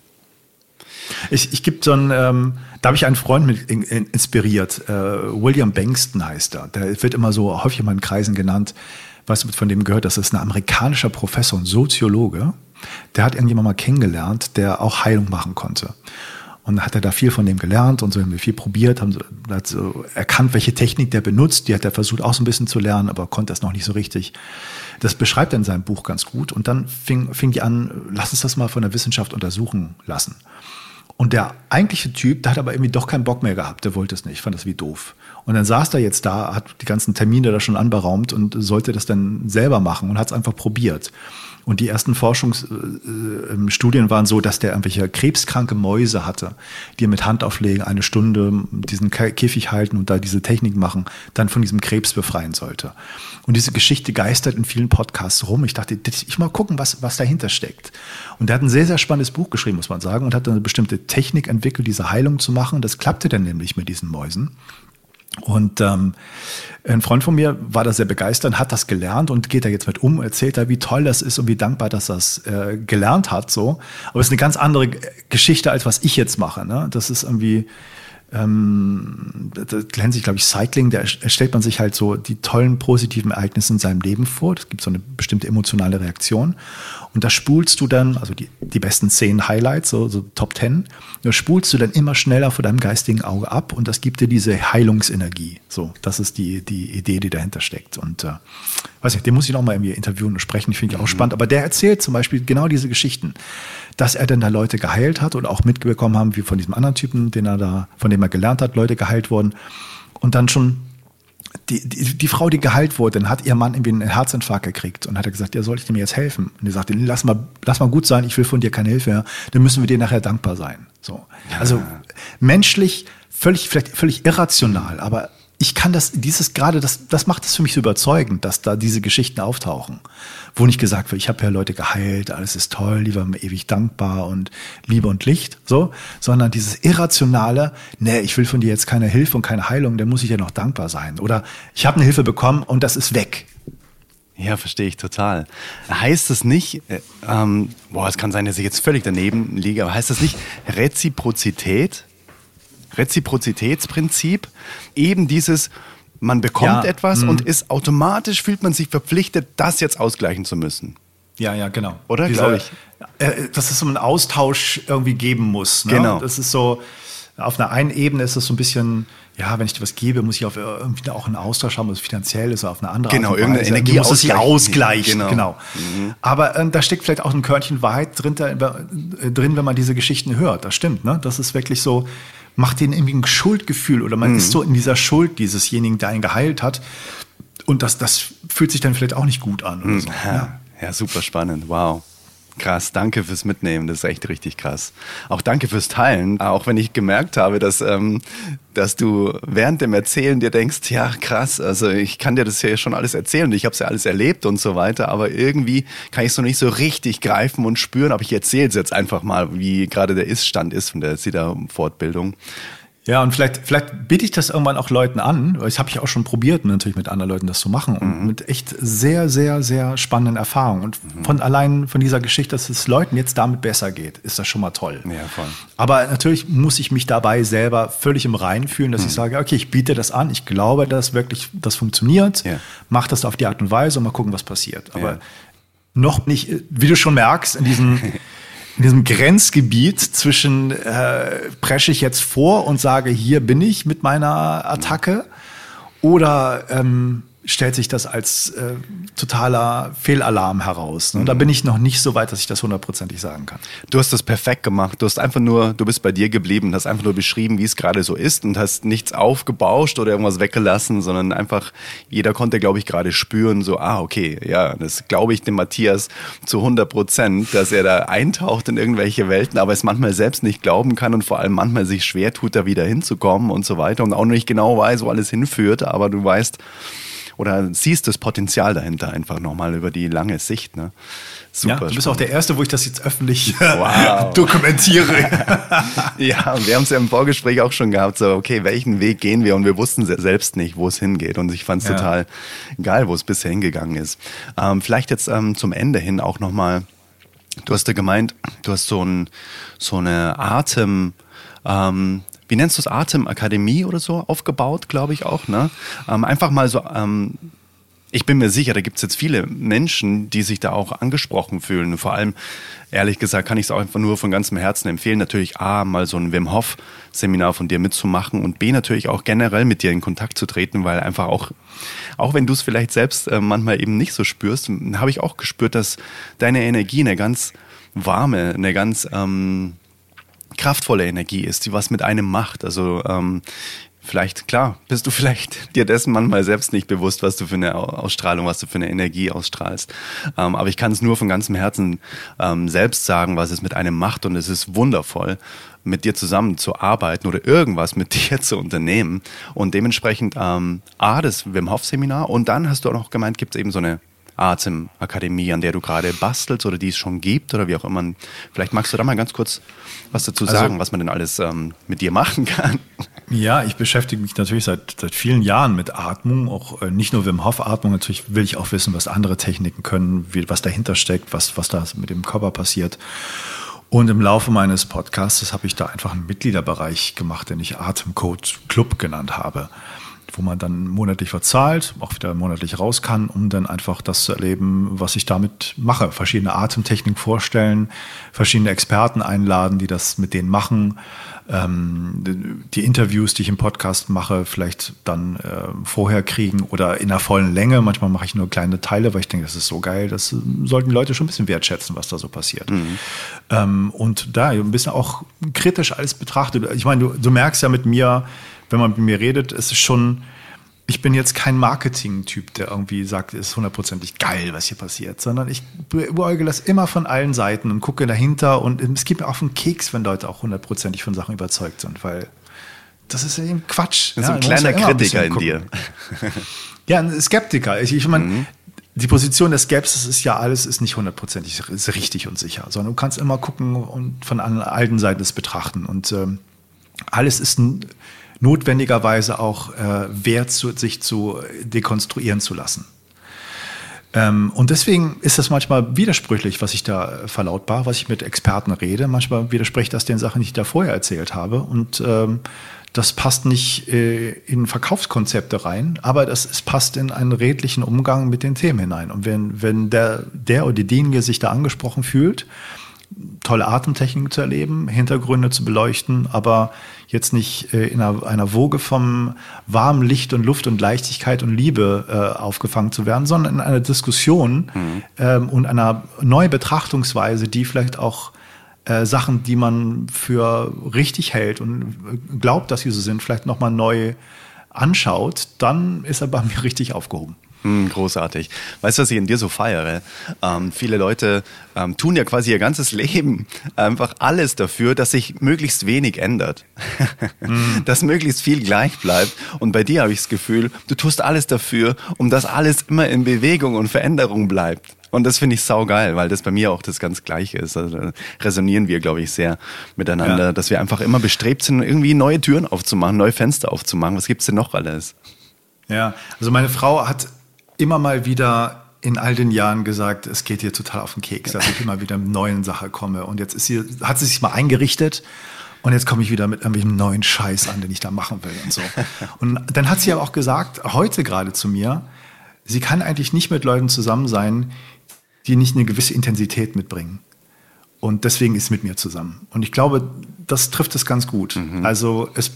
Ich, ich gebe so einen, ähm, da habe ich einen Freund mit in, in, inspiriert. Äh, William Bankston heißt er. Der wird immer so häufig in meinen Kreisen genannt weißt du, von dem gehört, das ist ein amerikanischer Professor und Soziologe, der hat irgendjemand mal kennengelernt, der auch Heilung machen konnte. Und hat er da viel von dem gelernt und so haben wir viel probiert, haben so erkannt, welche Technik der benutzt. Die hat er versucht auch so ein bisschen zu lernen, aber konnte das noch nicht so richtig. Das beschreibt er in seinem Buch ganz gut. Und dann fing, fing die an, lass uns das mal von der Wissenschaft untersuchen lassen. Und der eigentliche Typ, der hat aber irgendwie doch keinen Bock mehr gehabt, der wollte es nicht, fand das wie doof. Und dann saß er jetzt da, hat die ganzen Termine da schon anberaumt und sollte das dann selber machen und hat es einfach probiert. Und die ersten Forschungsstudien waren so, dass der irgendwelche krebskranke Mäuse hatte, die mit Hand auflegen, eine Stunde diesen Käfig halten und da diese Technik machen, dann von diesem Krebs befreien sollte. Und diese Geschichte geistert in vielen Podcasts rum. Ich dachte, ich mal gucken, was, was dahinter steckt. Und der hat ein sehr, sehr spannendes Buch geschrieben, muss man sagen, und hat dann eine bestimmte Technik entwickelt, diese Heilung zu machen. Das klappte dann nämlich mit diesen Mäusen. Und ähm, ein Freund von mir war da sehr begeistert, hat das gelernt und geht da jetzt mit um, erzählt da, wie toll das ist und wie dankbar, dass das äh, gelernt hat. So, aber es ist eine ganz andere Geschichte als was ich jetzt mache. Ne? Das ist irgendwie ähm, das nennt sich, glaube ich, Cycling, da stellt man sich halt so die tollen positiven Ereignisse in seinem Leben vor. Es gibt so eine bestimmte emotionale Reaktion. Und da spulst du dann, also die, die besten zehn Highlights, so, so Top Ten, da spulst du dann immer schneller vor deinem geistigen Auge ab und das gibt dir diese Heilungsenergie. So, das ist die, die Idee, die dahinter steckt. Und äh, weiß nicht, den muss ich noch mal irgendwie interviewen und sprechen, finde ich auch mhm. spannend. Aber der erzählt zum Beispiel genau diese Geschichten dass er dann da Leute geheilt hat und auch mitbekommen haben, wie von diesem anderen Typen, den er da, von dem er gelernt hat, Leute geheilt wurden. Und dann schon die, die, die Frau, die geheilt wurde, dann hat ihr Mann irgendwie einen Herzinfarkt gekriegt und hat er gesagt, ja, soll ich dem jetzt helfen? Und er sagte, lass mal, lass mal gut sein, ich will von dir keine Hilfe mehr, dann müssen wir dir nachher dankbar sein. So. Also menschlich völlig, vielleicht völlig irrational, aber ich kann das, dieses gerade, das, das macht es für mich so überzeugend, dass da diese Geschichten auftauchen, wo nicht gesagt wird, ich habe ja Leute geheilt, alles ist toll, lieber ewig dankbar und Liebe und Licht, so, sondern dieses irrationale, nee, ich will von dir jetzt keine Hilfe und keine Heilung, dann muss ich ja noch dankbar sein. Oder ich habe eine Hilfe bekommen und das ist weg. Ja, verstehe ich total. Heißt das nicht, äh, ähm, boah, es kann sein, dass ich jetzt völlig daneben liege, aber heißt das nicht Reziprozität? Reziprozitätsprinzip, eben dieses, man bekommt ja, etwas mh. und ist automatisch, fühlt man sich verpflichtet, das jetzt ausgleichen zu müssen. Ja, ja, genau. Oder? Glaube ich. Äh, dass es so einen Austausch irgendwie geben muss. Ne? Genau. Das ist so, auf einer einen Ebene ist es so ein bisschen, ja, wenn ich dir was gebe, muss ich auf irgendwie auch einen Austausch haben, was finanziell ist, auf eine andere Genau, Art irgendeine Energie muss es ja ausgleichen. Genau. genau. Mhm. Aber äh, da steckt vielleicht auch ein Körnchen Wahrheit drin, da, äh, drin, wenn man diese Geschichten hört. Das stimmt, ne? Das ist wirklich so, macht denen irgendwie ein Schuldgefühl oder man mhm. ist so in dieser Schuld diesesjenigen, der einen geheilt hat. Und das, das fühlt sich dann vielleicht auch nicht gut an. Mhm. So. Ja. ja, super spannend. Wow. Krass, danke fürs Mitnehmen, das ist echt richtig krass. Auch danke fürs Teilen, auch wenn ich gemerkt habe, dass, ähm, dass du während dem Erzählen dir denkst, ja krass, also ich kann dir das ja schon alles erzählen, ich habe es ja alles erlebt und so weiter, aber irgendwie kann ich es noch nicht so richtig greifen und spüren, aber ich erzähle es jetzt einfach mal, wie gerade der Ist-Stand ist von der SIDA-Fortbildung. Ja, und vielleicht, vielleicht biete ich das irgendwann auch Leuten an. Das habe ich auch schon probiert, natürlich mit anderen Leuten das zu machen. Und mhm. mit echt sehr, sehr, sehr spannenden Erfahrungen. Und mhm. von allein von dieser Geschichte, dass es Leuten jetzt damit besser geht, ist das schon mal toll. Ja, voll. Aber natürlich muss ich mich dabei selber völlig im Reinen fühlen, dass mhm. ich sage, okay, ich biete das an, ich glaube, dass wirklich das funktioniert. Ja. Mach das auf die Art und Weise und mal gucken, was passiert. Aber ja. noch nicht, wie du schon merkst, in diesen in diesem Grenzgebiet zwischen äh, presche ich jetzt vor und sage, hier bin ich mit meiner Attacke oder ähm, stellt sich das als äh, totaler Fehlalarm heraus. Ne? Mhm. Da bin ich noch nicht so weit, dass ich das hundertprozentig sagen kann. Du hast das perfekt gemacht. Du hast einfach nur, du bist bei dir geblieben, hast einfach nur beschrieben, wie es gerade so ist und hast nichts aufgebauscht oder irgendwas weggelassen, sondern einfach, jeder konnte, glaube ich, gerade spüren, so, ah, okay, ja, das glaube ich dem Matthias zu 100 Prozent, dass er da eintaucht in irgendwelche Welten, aber es manchmal selbst nicht glauben kann und vor allem manchmal sich schwer tut, da wieder hinzukommen und so weiter und auch nicht genau weiß, wo alles hinführt, aber du weißt, oder siehst das Potenzial dahinter einfach nochmal über die lange Sicht. Ne? Super. Ja, du bist spannend. auch der Erste, wo ich das jetzt öffentlich wow. dokumentiere. ja, und wir haben es ja im Vorgespräch auch schon gehabt, so, okay, welchen Weg gehen wir? Und wir wussten selbst nicht, wo es hingeht. Und ich fand es ja. total geil, wo es bisher hingegangen ist. Ähm, vielleicht jetzt ähm, zum Ende hin auch nochmal, du hast ja gemeint, du hast so, ein, so eine Atem, ähm, wie nennst du es, Atemakademie oder so aufgebaut, glaube ich auch. Ne? Ähm, einfach mal so ähm, ich bin mir sicher, da gibt es jetzt viele Menschen, die sich da auch angesprochen fühlen. Vor allem, ehrlich gesagt, kann ich es auch einfach nur von ganzem Herzen empfehlen, natürlich A, mal so ein Wim Hof Seminar von dir mitzumachen und B, natürlich auch generell mit dir in Kontakt zu treten, weil einfach auch, auch wenn du es vielleicht selbst äh, manchmal eben nicht so spürst, habe ich auch gespürt, dass deine Energie eine ganz warme, eine ganz ähm, kraftvolle Energie ist, die was mit einem macht. Also ähm, vielleicht, klar, bist du vielleicht dir dessen manchmal selbst nicht bewusst, was du für eine Ausstrahlung, was du für eine Energie ausstrahlst. Ähm, aber ich kann es nur von ganzem Herzen ähm, selbst sagen, was es mit einem macht und es ist wundervoll, mit dir zusammen zu arbeiten oder irgendwas mit dir zu unternehmen. Und dementsprechend ähm, A, das Wim Hof Seminar und dann hast du auch noch gemeint, gibt es eben so eine Atem-Akademie, an der du gerade bastelst oder die es schon gibt oder wie auch immer. Vielleicht magst du da mal ganz kurz was dazu also sagen, was man denn alles ähm, mit dir machen kann. Ja, ich beschäftige mich natürlich seit, seit vielen Jahren mit Atmung, auch äh, nicht nur Wim Hof Atmung, natürlich will ich auch wissen, was andere Techniken können, wie, was dahinter steckt, was, was da mit dem Körper passiert. Und im Laufe meines Podcasts habe ich da einfach einen Mitgliederbereich gemacht, den ich Atemcode Club genannt habe wo man dann monatlich verzahlt, auch wieder monatlich raus kann, um dann einfach das zu erleben, was ich damit mache. Verschiedene Atemtechniken vorstellen, verschiedene Experten einladen, die das mit denen machen. Ähm, die Interviews, die ich im Podcast mache, vielleicht dann äh, vorher kriegen oder in der vollen Länge. Manchmal mache ich nur kleine Teile, weil ich denke, das ist so geil. Das sollten die Leute schon ein bisschen wertschätzen, was da so passiert. Mhm. Ähm, und da ein bisschen auch kritisch alles betrachtet. Ich meine, du, du merkst ja mit mir, wenn man mit mir redet, ist es schon, ich bin jetzt kein Marketing-Typ, der irgendwie sagt, es ist hundertprozentig geil, was hier passiert, sondern ich beäuge das immer von allen Seiten und gucke dahinter und es gibt mir auch einen Keks, wenn Leute auch hundertprozentig von Sachen überzeugt sind, weil das ist eben Quatsch. Das ist ja, ein kleiner ja Kritiker ein in dir. ja, ein Skeptiker. Ich, ich meine, mhm. die Position der Skepsis ist ja alles ist nicht hundertprozentig richtig und sicher, sondern du kannst immer gucken und von allen Seiten es betrachten und ähm, alles ist ein notwendigerweise auch äh, wert, zu, sich zu dekonstruieren zu lassen. Ähm, und deswegen ist das manchmal widersprüchlich, was ich da verlautbar, was ich mit Experten rede. Manchmal widerspricht das den Sachen, die ich da vorher erzählt habe. Und ähm, das passt nicht äh, in Verkaufskonzepte rein, aber das es passt in einen redlichen Umgang mit den Themen hinein. Und wenn, wenn der, der oder diejenige sich da angesprochen fühlt, tolle Atemtechniken zu erleben, Hintergründe zu beleuchten, aber jetzt nicht äh, in einer, einer, Woge vom warmen Licht und Luft und Leichtigkeit und Liebe äh, aufgefangen zu werden, sondern in einer Diskussion mhm. ähm, und einer neuen Betrachtungsweise, die vielleicht auch äh, Sachen, die man für richtig hält und glaubt, dass sie so sind, vielleicht nochmal neu anschaut, dann ist er bei mir richtig aufgehoben. Mm, großartig. Weißt du, was ich in dir so feiere? Ähm, viele Leute ähm, tun ja quasi ihr ganzes Leben einfach alles dafür, dass sich möglichst wenig ändert. mm. Dass möglichst viel gleich bleibt. Und bei dir habe ich das Gefühl, du tust alles dafür, um dass alles immer in Bewegung und Veränderung bleibt. Und das finde ich saugeil, weil das bei mir auch das ganz Gleiche ist. Also resonieren wir, glaube ich, sehr miteinander, ja. dass wir einfach immer bestrebt sind, irgendwie neue Türen aufzumachen, neue Fenster aufzumachen. Was gibt's denn noch alles? Ja, also meine Frau hat immer mal wieder in all den Jahren gesagt, es geht ihr total auf den Keks, dass ich immer wieder mit neuen Sachen komme. Und jetzt ist sie, hat sie sich mal eingerichtet und jetzt komme ich wieder mit irgendwelchem neuen Scheiß an, den ich da machen will und so. Und dann hat sie aber auch gesagt, heute gerade zu mir, sie kann eigentlich nicht mit Leuten zusammen sein, die nicht eine gewisse Intensität mitbringen. Und deswegen ist mit mir zusammen. Und ich glaube, das trifft es ganz gut. Mhm. Also es,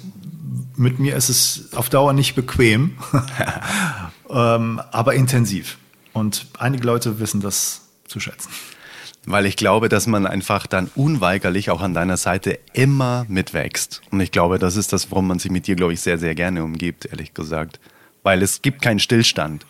mit mir ist es auf Dauer nicht bequem. ähm, aber intensiv. Und einige Leute wissen das zu schätzen. Weil ich glaube, dass man einfach dann unweigerlich auch an deiner Seite immer mitwächst. Und ich glaube, das ist das, warum man sich mit dir, glaube ich, sehr, sehr gerne umgibt, ehrlich gesagt. Weil es gibt keinen Stillstand.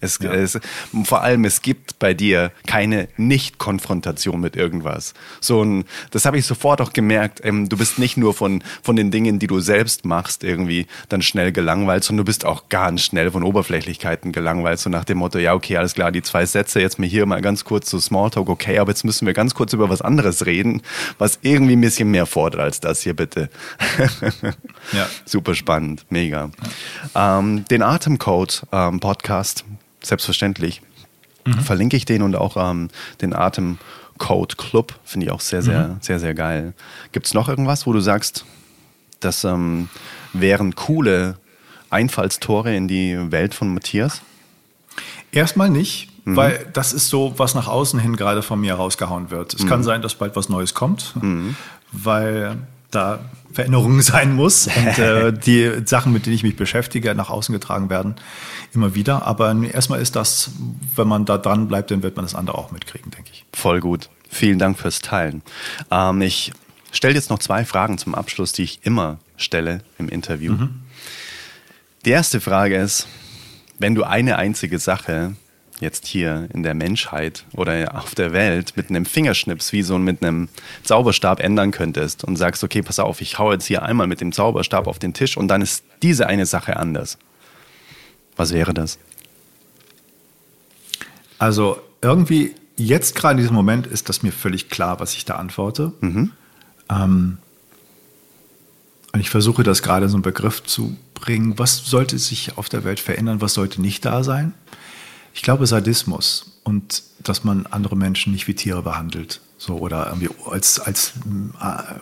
Es, ja. es, vor allem, es gibt bei dir keine Nicht-Konfrontation mit irgendwas. So ein, das habe ich sofort auch gemerkt. Ähm, du bist nicht nur von, von den Dingen, die du selbst machst, irgendwie dann schnell gelangweilt, sondern du bist auch ganz schnell von Oberflächlichkeiten gelangweilt. So nach dem Motto, ja, okay, alles klar, die zwei Sätze, jetzt mir hier mal ganz kurz so Smalltalk, okay, aber jetzt müssen wir ganz kurz über was anderes reden, was irgendwie ein bisschen mehr fordert als das hier, bitte. ja. Super spannend, mega. Ja. Ähm, den Atemcode ähm, Podcast selbstverständlich. Mhm. Verlinke ich den und auch ähm, den Atemcode Club. Finde ich auch sehr, sehr, mhm. sehr, sehr geil. Gibt es noch irgendwas, wo du sagst, das ähm, wären coole Einfallstore in die Welt von Matthias? Erstmal nicht, mhm. weil das ist so, was nach außen hin gerade von mir rausgehauen wird. Es mhm. kann sein, dass bald was Neues kommt, mhm. weil da Veränderungen sein muss und äh, die Sachen, mit denen ich mich beschäftige, nach außen getragen werden, immer wieder. Aber erstmal ist das, wenn man da dran bleibt, dann wird man das andere auch mitkriegen, denke ich. Voll gut. Vielen Dank fürs Teilen. Ähm, ich stelle jetzt noch zwei Fragen zum Abschluss, die ich immer stelle im Interview. Mhm. Die erste Frage ist, wenn du eine einzige Sache jetzt hier in der Menschheit oder auf der Welt mit einem Fingerschnips wie so mit einem Zauberstab ändern könntest und sagst, okay, pass auf, ich hau jetzt hier einmal mit dem Zauberstab auf den Tisch und dann ist diese eine Sache anders. Was wäre das? Also irgendwie jetzt gerade in diesem Moment ist das mir völlig klar, was ich da antworte. Mhm. Ähm, und ich versuche das gerade so einen Begriff zu bringen. Was sollte sich auf der Welt verändern? Was sollte nicht da sein? Ich glaube Sadismus und dass man andere Menschen nicht wie Tiere behandelt, so oder irgendwie als als äh,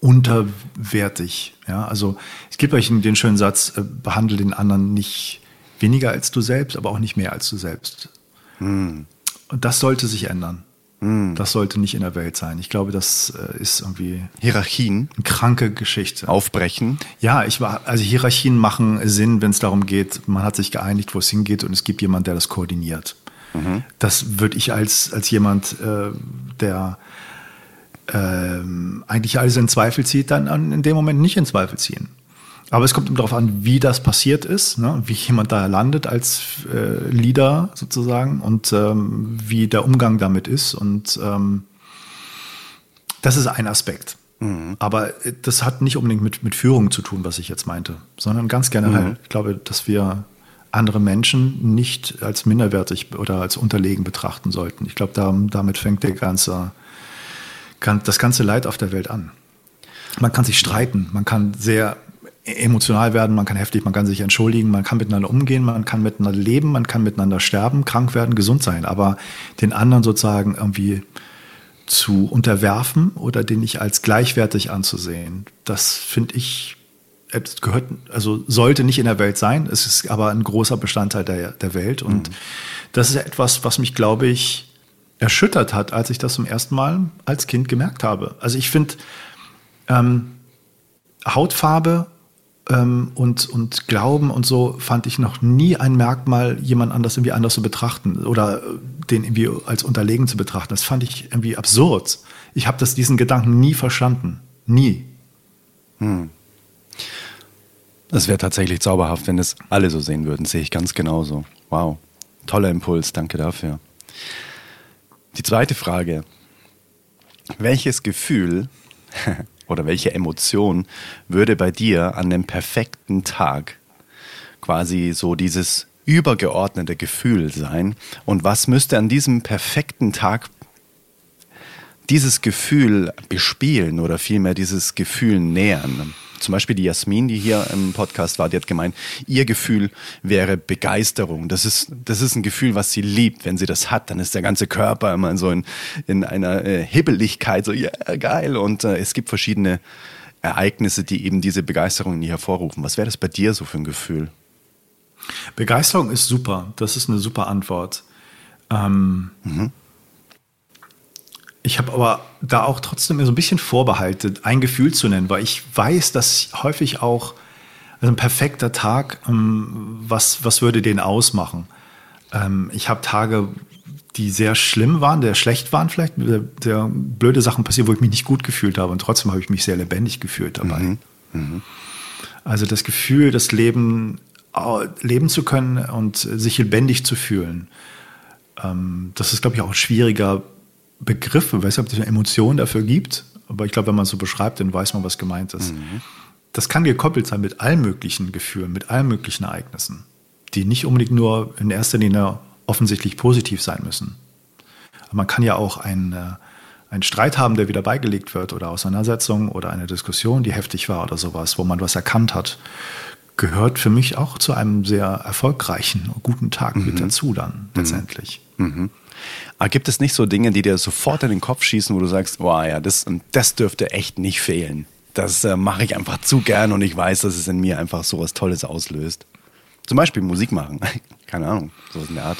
unterwertig. Ja, also es gibt euch den schönen Satz: äh, Behandle den anderen nicht weniger als du selbst, aber auch nicht mehr als du selbst. Hm. Und das sollte sich ändern. Hm. Das sollte nicht in der Welt sein. Ich glaube, das äh, ist irgendwie Hierarchien, eine kranke Geschichte. Aufbrechen. Ja, ich war also Hierarchien machen Sinn, wenn es darum geht, man hat sich geeinigt, wo es hingeht und es gibt jemand, der das koordiniert. Mhm. Das würde ich als als jemand, äh, der ähm, eigentlich alles in Zweifel zieht, dann in dem Moment nicht in Zweifel ziehen. Aber es kommt immer darauf an, wie das passiert ist, ne? wie jemand da landet als äh, Leader sozusagen und ähm, wie der Umgang damit ist. Und ähm, das ist ein Aspekt. Mhm. Aber das hat nicht unbedingt mit, mit Führung zu tun, was ich jetzt meinte, sondern ganz generell. Mhm. Ich glaube, dass wir andere Menschen nicht als minderwertig oder als unterlegen betrachten sollten. Ich glaube, da, damit fängt der ganze, das ganze Leid auf der Welt an. Man kann sich streiten, man kann sehr emotional werden, man kann heftig, man kann sich entschuldigen, man kann miteinander umgehen, man kann miteinander leben, man kann miteinander sterben, krank werden, gesund sein. Aber den anderen sozusagen irgendwie zu unterwerfen oder den nicht als gleichwertig anzusehen, das finde ich, es gehört, also sollte nicht in der Welt sein. Es ist aber ein großer Bestandteil der, der Welt. Und mhm. das ist etwas, was mich, glaube ich, erschüttert hat, als ich das zum ersten Mal als Kind gemerkt habe. Also ich finde, ähm, Hautfarbe ähm, und, und Glauben und so fand ich noch nie ein Merkmal, jemand anders irgendwie anders zu betrachten oder äh, den irgendwie als unterlegen zu betrachten. Das fand ich irgendwie absurd. Ich habe diesen Gedanken nie verstanden. Nie. Hm. Das wäre tatsächlich zauberhaft, wenn es alle so sehen würden, sehe ich ganz genauso. Wow. Toller Impuls, danke dafür. Die zweite Frage. Welches Gefühl oder welche Emotion würde bei dir an dem perfekten Tag quasi so dieses übergeordnete Gefühl sein? Und was müsste an diesem perfekten Tag dieses Gefühl bespielen oder vielmehr dieses Gefühl nähern? Zum Beispiel die Jasmin, die hier im Podcast war, die hat gemeint, ihr Gefühl wäre Begeisterung. Das ist, das ist ein Gefühl, was sie liebt. Wenn sie das hat, dann ist der ganze Körper immer so in, in einer äh, Hibbeligkeit, so, ja, yeah, geil. Und äh, es gibt verschiedene Ereignisse, die eben diese Begeisterung ihr hervorrufen. Was wäre das bei dir so für ein Gefühl? Begeisterung ist super. Das ist eine super Antwort. Ähm, mhm. Ich habe aber da auch trotzdem so ein bisschen Vorbehalte, ein Gefühl zu nennen, weil ich weiß, dass häufig auch also ein perfekter Tag, ähm, was, was würde den ausmachen? Ähm, ich habe Tage, die sehr schlimm waren, der schlecht waren vielleicht, der, blöde Sachen passiert, wo ich mich nicht gut gefühlt habe und trotzdem habe ich mich sehr lebendig gefühlt dabei. Mhm. Mhm. Also das Gefühl, das Leben leben zu können und sich lebendig zu fühlen. Ähm, das ist, glaube ich, auch ein schwieriger Begriffe, weiß nicht, ob es eine Emotion dafür gibt, aber ich glaube, wenn man es so beschreibt, dann weiß man, was gemeint ist. Mhm. Das kann gekoppelt sein mit allen möglichen Gefühlen, mit allen möglichen Ereignissen, die nicht unbedingt nur in erster Linie offensichtlich positiv sein müssen. Aber man kann ja auch einen, äh, einen Streit haben, der wieder beigelegt wird oder Auseinandersetzung oder eine Diskussion, die heftig war oder sowas, wo man was erkannt hat, gehört für mich auch zu einem sehr erfolgreichen, guten Tag mhm. mit dazu dann mhm. letztendlich. Mhm. Aber gibt es nicht so Dinge, die dir sofort in den Kopf schießen, wo du sagst, wow, ja, das, das dürfte echt nicht fehlen. Das äh, mache ich einfach zu gern und ich weiß, dass es in mir einfach so was Tolles auslöst. Zum Beispiel Musik machen. Keine Ahnung, sowas in der Art.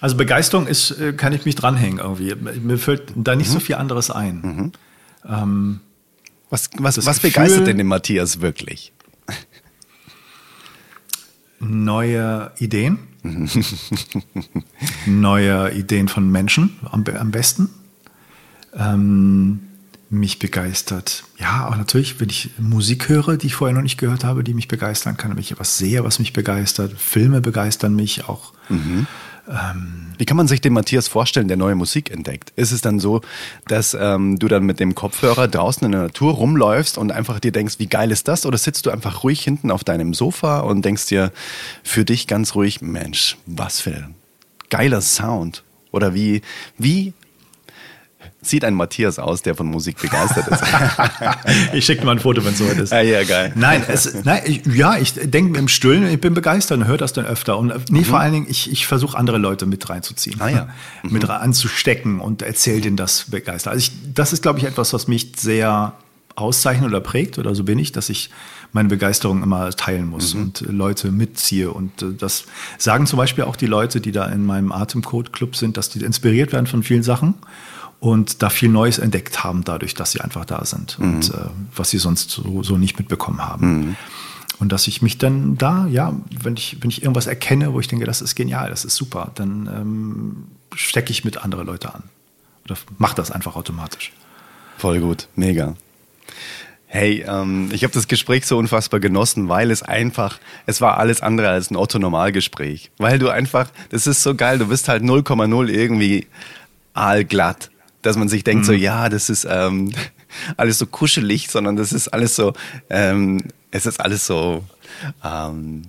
Also Begeisterung ist, äh, kann ich mich dranhängen irgendwie. Mir fällt da nicht mhm. so viel anderes ein. Mhm. Ähm, was was, was begeistert denn den Matthias wirklich? Neue Ideen. neue Ideen von Menschen am, am besten. Ähm, mich begeistert. Ja, auch natürlich, wenn ich Musik höre, die ich vorher noch nicht gehört habe, die mich begeistern kann, wenn ich etwas sehe, was mich begeistert. Filme begeistern mich auch. Mhm. Ähm, Wie kann man sich den Matthias vorstellen, der neue Musik entdeckt? Ist es dann so, dass ähm, du dann mit dem Kopfhörer draußen in der Natur rumläufst und einfach dir denkst, wie geil ist das? Oder sitzt du einfach ruhig hinten auf deinem Sofa und denkst dir für dich ganz ruhig, Mensch, was für ein geiler Sound? Oder wie, wie sieht ein Matthias aus, der von Musik begeistert ist. ich schicke mal ein Foto, wenn es soweit ist. Ah, ja, geil. Nein, es, nein ich, ja, ich denke im Stillen, ich bin begeistert und höre das dann öfter. Und nee, mhm. vor allen Dingen, ich, ich versuche andere Leute mit reinzuziehen. Ah, ja. Mhm. Mit anzustecken und erzähle denen das begeistert. Also ich, das ist, glaube ich, etwas, was mich sehr auszeichnet oder prägt, oder so bin ich, dass ich meine Begeisterung immer teilen muss mhm. und Leute mitziehe. Und äh, das sagen zum Beispiel auch die Leute, die da in meinem Atemcode-Club sind, dass die inspiriert werden von vielen Sachen und da viel Neues entdeckt haben, dadurch, dass sie einfach da sind mhm. und äh, was sie sonst so, so nicht mitbekommen haben. Mhm. Und dass ich mich dann da, ja, wenn ich, wenn ich irgendwas erkenne, wo ich denke, das ist genial, das ist super, dann ähm, stecke ich mit andere Leute an. Oder mache das einfach automatisch. Voll gut, mega. Hey, ähm, ich habe das Gespräch so unfassbar genossen, weil es einfach, es war alles andere als ein Otto-Normalgespräch. Weil du einfach, das ist so geil, du bist halt 0,0 irgendwie aalglatt dass man sich denkt, mhm. so ja, das ist ähm, alles so kuschelig, sondern das ist alles so, ähm, es ist alles so ähm,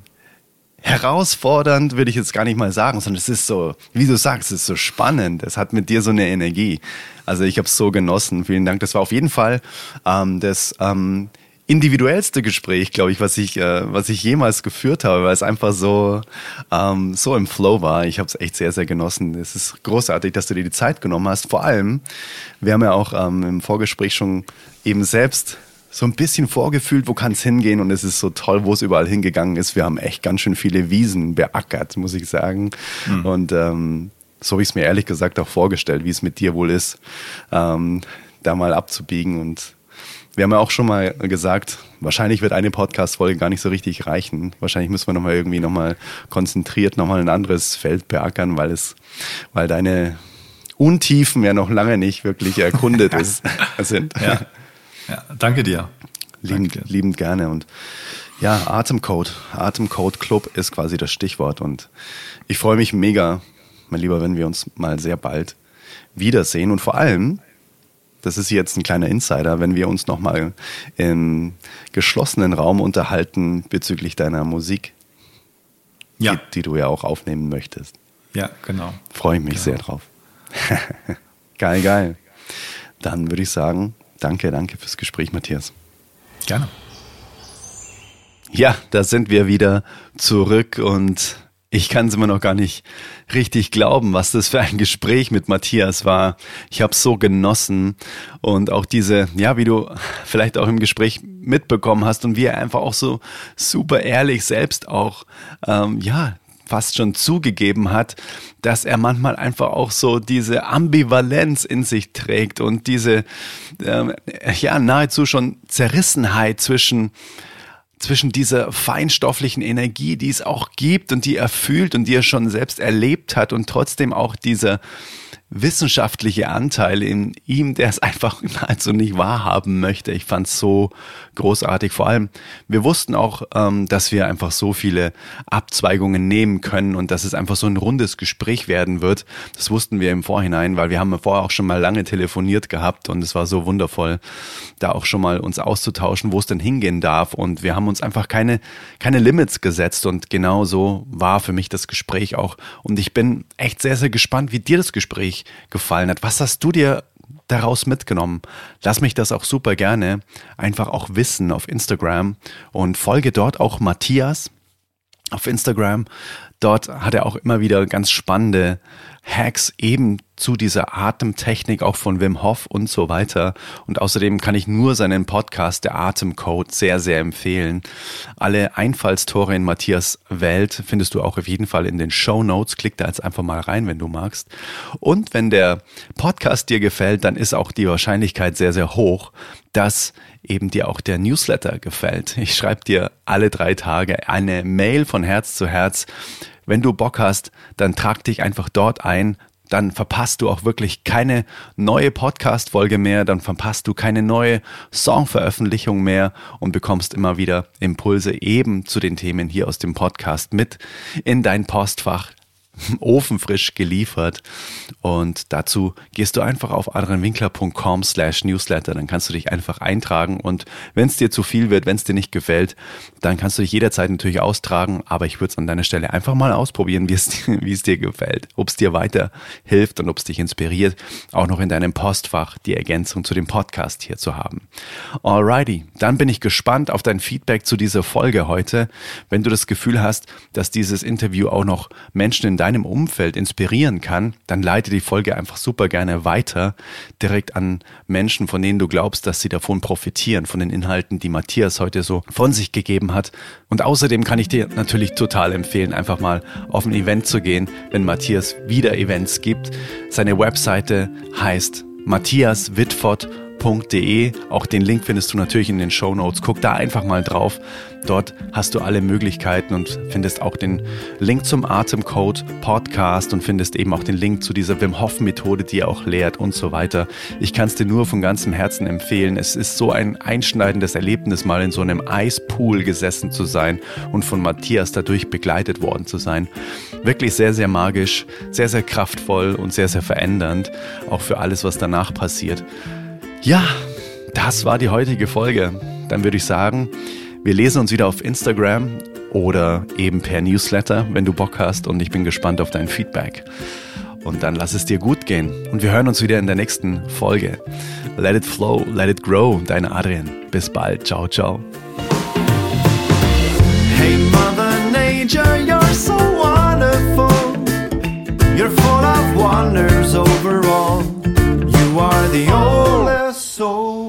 herausfordernd, würde ich jetzt gar nicht mal sagen, sondern es ist so, wie du sagst, es ist so spannend. Es hat mit dir so eine Energie. Also ich habe es so genossen. Vielen Dank. Das war auf jeden Fall ähm, das ähm, individuellste Gespräch, glaube ich, was ich, äh, was ich jemals geführt habe, weil es einfach so, ähm, so im Flow war. Ich habe es echt sehr, sehr genossen. Es ist großartig, dass du dir die Zeit genommen hast. Vor allem, wir haben ja auch ähm, im Vorgespräch schon eben selbst so ein bisschen vorgefühlt, wo kann es hingehen und es ist so toll, wo es überall hingegangen ist. Wir haben echt ganz schön viele Wiesen beackert, muss ich sagen. Mhm. Und ähm, so habe ich es mir ehrlich gesagt auch vorgestellt, wie es mit dir wohl ist, ähm, da mal abzubiegen und wir haben ja auch schon mal gesagt, wahrscheinlich wird eine Podcast-Folge gar nicht so richtig reichen. Wahrscheinlich müssen wir nochmal irgendwie nochmal konzentriert nochmal ein anderes Feld beackern, weil es, weil deine Untiefen ja noch lange nicht wirklich erkundet ist, sind. Ja. ja, danke dir. Liebend, danke. liebend gerne. Und ja, Atemcode. Atemcode Club ist quasi das Stichwort. Und ich freue mich mega, mein Lieber, wenn wir uns mal sehr bald wiedersehen. Und vor allem, das ist jetzt ein kleiner Insider, wenn wir uns nochmal im geschlossenen Raum unterhalten bezüglich deiner Musik, ja. die, die, du ja auch aufnehmen möchtest. Ja, genau. Freue ich mich genau. sehr drauf. geil, geil. Dann würde ich sagen, danke, danke fürs Gespräch, Matthias. Gerne. Ja, da sind wir wieder zurück und ich kann es immer noch gar nicht richtig glauben, was das für ein Gespräch mit Matthias war. Ich habe so genossen und auch diese, ja, wie du vielleicht auch im Gespräch mitbekommen hast und wie er einfach auch so super ehrlich selbst auch, ähm, ja, fast schon zugegeben hat, dass er manchmal einfach auch so diese Ambivalenz in sich trägt und diese, ähm, ja, nahezu schon Zerrissenheit zwischen zwischen dieser feinstofflichen Energie, die es auch gibt und die er fühlt und die er schon selbst erlebt hat und trotzdem auch dieser wissenschaftliche Anteil in ihm, der es einfach nahezu nicht wahrhaben möchte. Ich fand es so großartig. Vor allem, wir wussten auch, ähm, dass wir einfach so viele Abzweigungen nehmen können und dass es einfach so ein rundes Gespräch werden wird. Das wussten wir im Vorhinein, weil wir haben vorher auch schon mal lange telefoniert gehabt und es war so wundervoll, da auch schon mal uns auszutauschen, wo es denn hingehen darf. Und wir haben uns einfach keine, keine Limits gesetzt und genau so war für mich das Gespräch auch. Und ich bin echt sehr, sehr gespannt, wie dir das Gespräch gefallen hat. Was hast du dir daraus mitgenommen? Lass mich das auch super gerne einfach auch wissen auf Instagram und folge dort auch Matthias auf Instagram. Dort hat er auch immer wieder ganz spannende Hacks eben zu dieser Atemtechnik auch von Wim Hof und so weiter. Und außerdem kann ich nur seinen Podcast, der Atemcode, sehr, sehr empfehlen. Alle Einfallstore in Matthias Welt findest du auch auf jeden Fall in den Show Notes. Klick da jetzt einfach mal rein, wenn du magst. Und wenn der Podcast dir gefällt, dann ist auch die Wahrscheinlichkeit sehr, sehr hoch, dass eben dir auch der Newsletter gefällt. Ich schreibe dir alle drei Tage eine Mail von Herz zu Herz wenn du Bock hast, dann trag dich einfach dort ein. Dann verpasst du auch wirklich keine neue Podcast-Folge mehr, dann verpasst du keine neue Songveröffentlichung mehr und bekommst immer wieder Impulse eben zu den Themen hier aus dem Podcast mit in dein Postfach ofenfrisch geliefert. Und dazu gehst du einfach auf adrianwinkler.com slash newsletter. Dann kannst du dich einfach eintragen. Und wenn es dir zu viel wird, wenn es dir nicht gefällt, dann kannst du dich jederzeit natürlich austragen. Aber ich würde es an deiner Stelle einfach mal ausprobieren, wie es, dir gefällt. Ob es dir weiterhilft und ob es dich inspiriert, auch noch in deinem Postfach die Ergänzung zu dem Podcast hier zu haben. Alrighty, dann bin ich gespannt auf dein Feedback zu dieser Folge heute. Wenn du das Gefühl hast, dass dieses Interview auch noch Menschen in deinem Umfeld inspirieren kann, dann leite die Folge einfach super gerne weiter, direkt an Menschen, von denen du glaubst, dass sie davon profitieren, von den Inhalten, die Matthias heute so von sich gegeben hat. Und außerdem kann ich dir natürlich total empfehlen, einfach mal auf ein Event zu gehen, wenn Matthias wieder Events gibt. Seine Webseite heißt matthiaswitford.com www.ecom.de. Auch den Link findest du natürlich in den Show Notes. Guck da einfach mal drauf. Dort hast du alle Möglichkeiten und findest auch den Link zum Atemcode Podcast und findest eben auch den Link zu dieser Wim Hof Methode, die er auch lehrt und so weiter. Ich kann es dir nur von ganzem Herzen empfehlen. Es ist so ein einschneidendes Erlebnis, mal in so einem Eispool gesessen zu sein und von Matthias dadurch begleitet worden zu sein. Wirklich sehr, sehr magisch, sehr, sehr kraftvoll und sehr, sehr verändernd, auch für alles, was danach passiert. Ja, das war die heutige Folge. Dann würde ich sagen, wir lesen uns wieder auf Instagram oder eben per Newsletter, wenn du Bock hast. Und ich bin gespannt auf dein Feedback. Und dann lass es dir gut gehen. Und wir hören uns wieder in der nächsten Folge. Let it flow, let it grow, dein Adrian. Bis bald. Ciao, ciao. Hey Mother Nature, you're so wonderful. You're full of wonders overall. You are the only so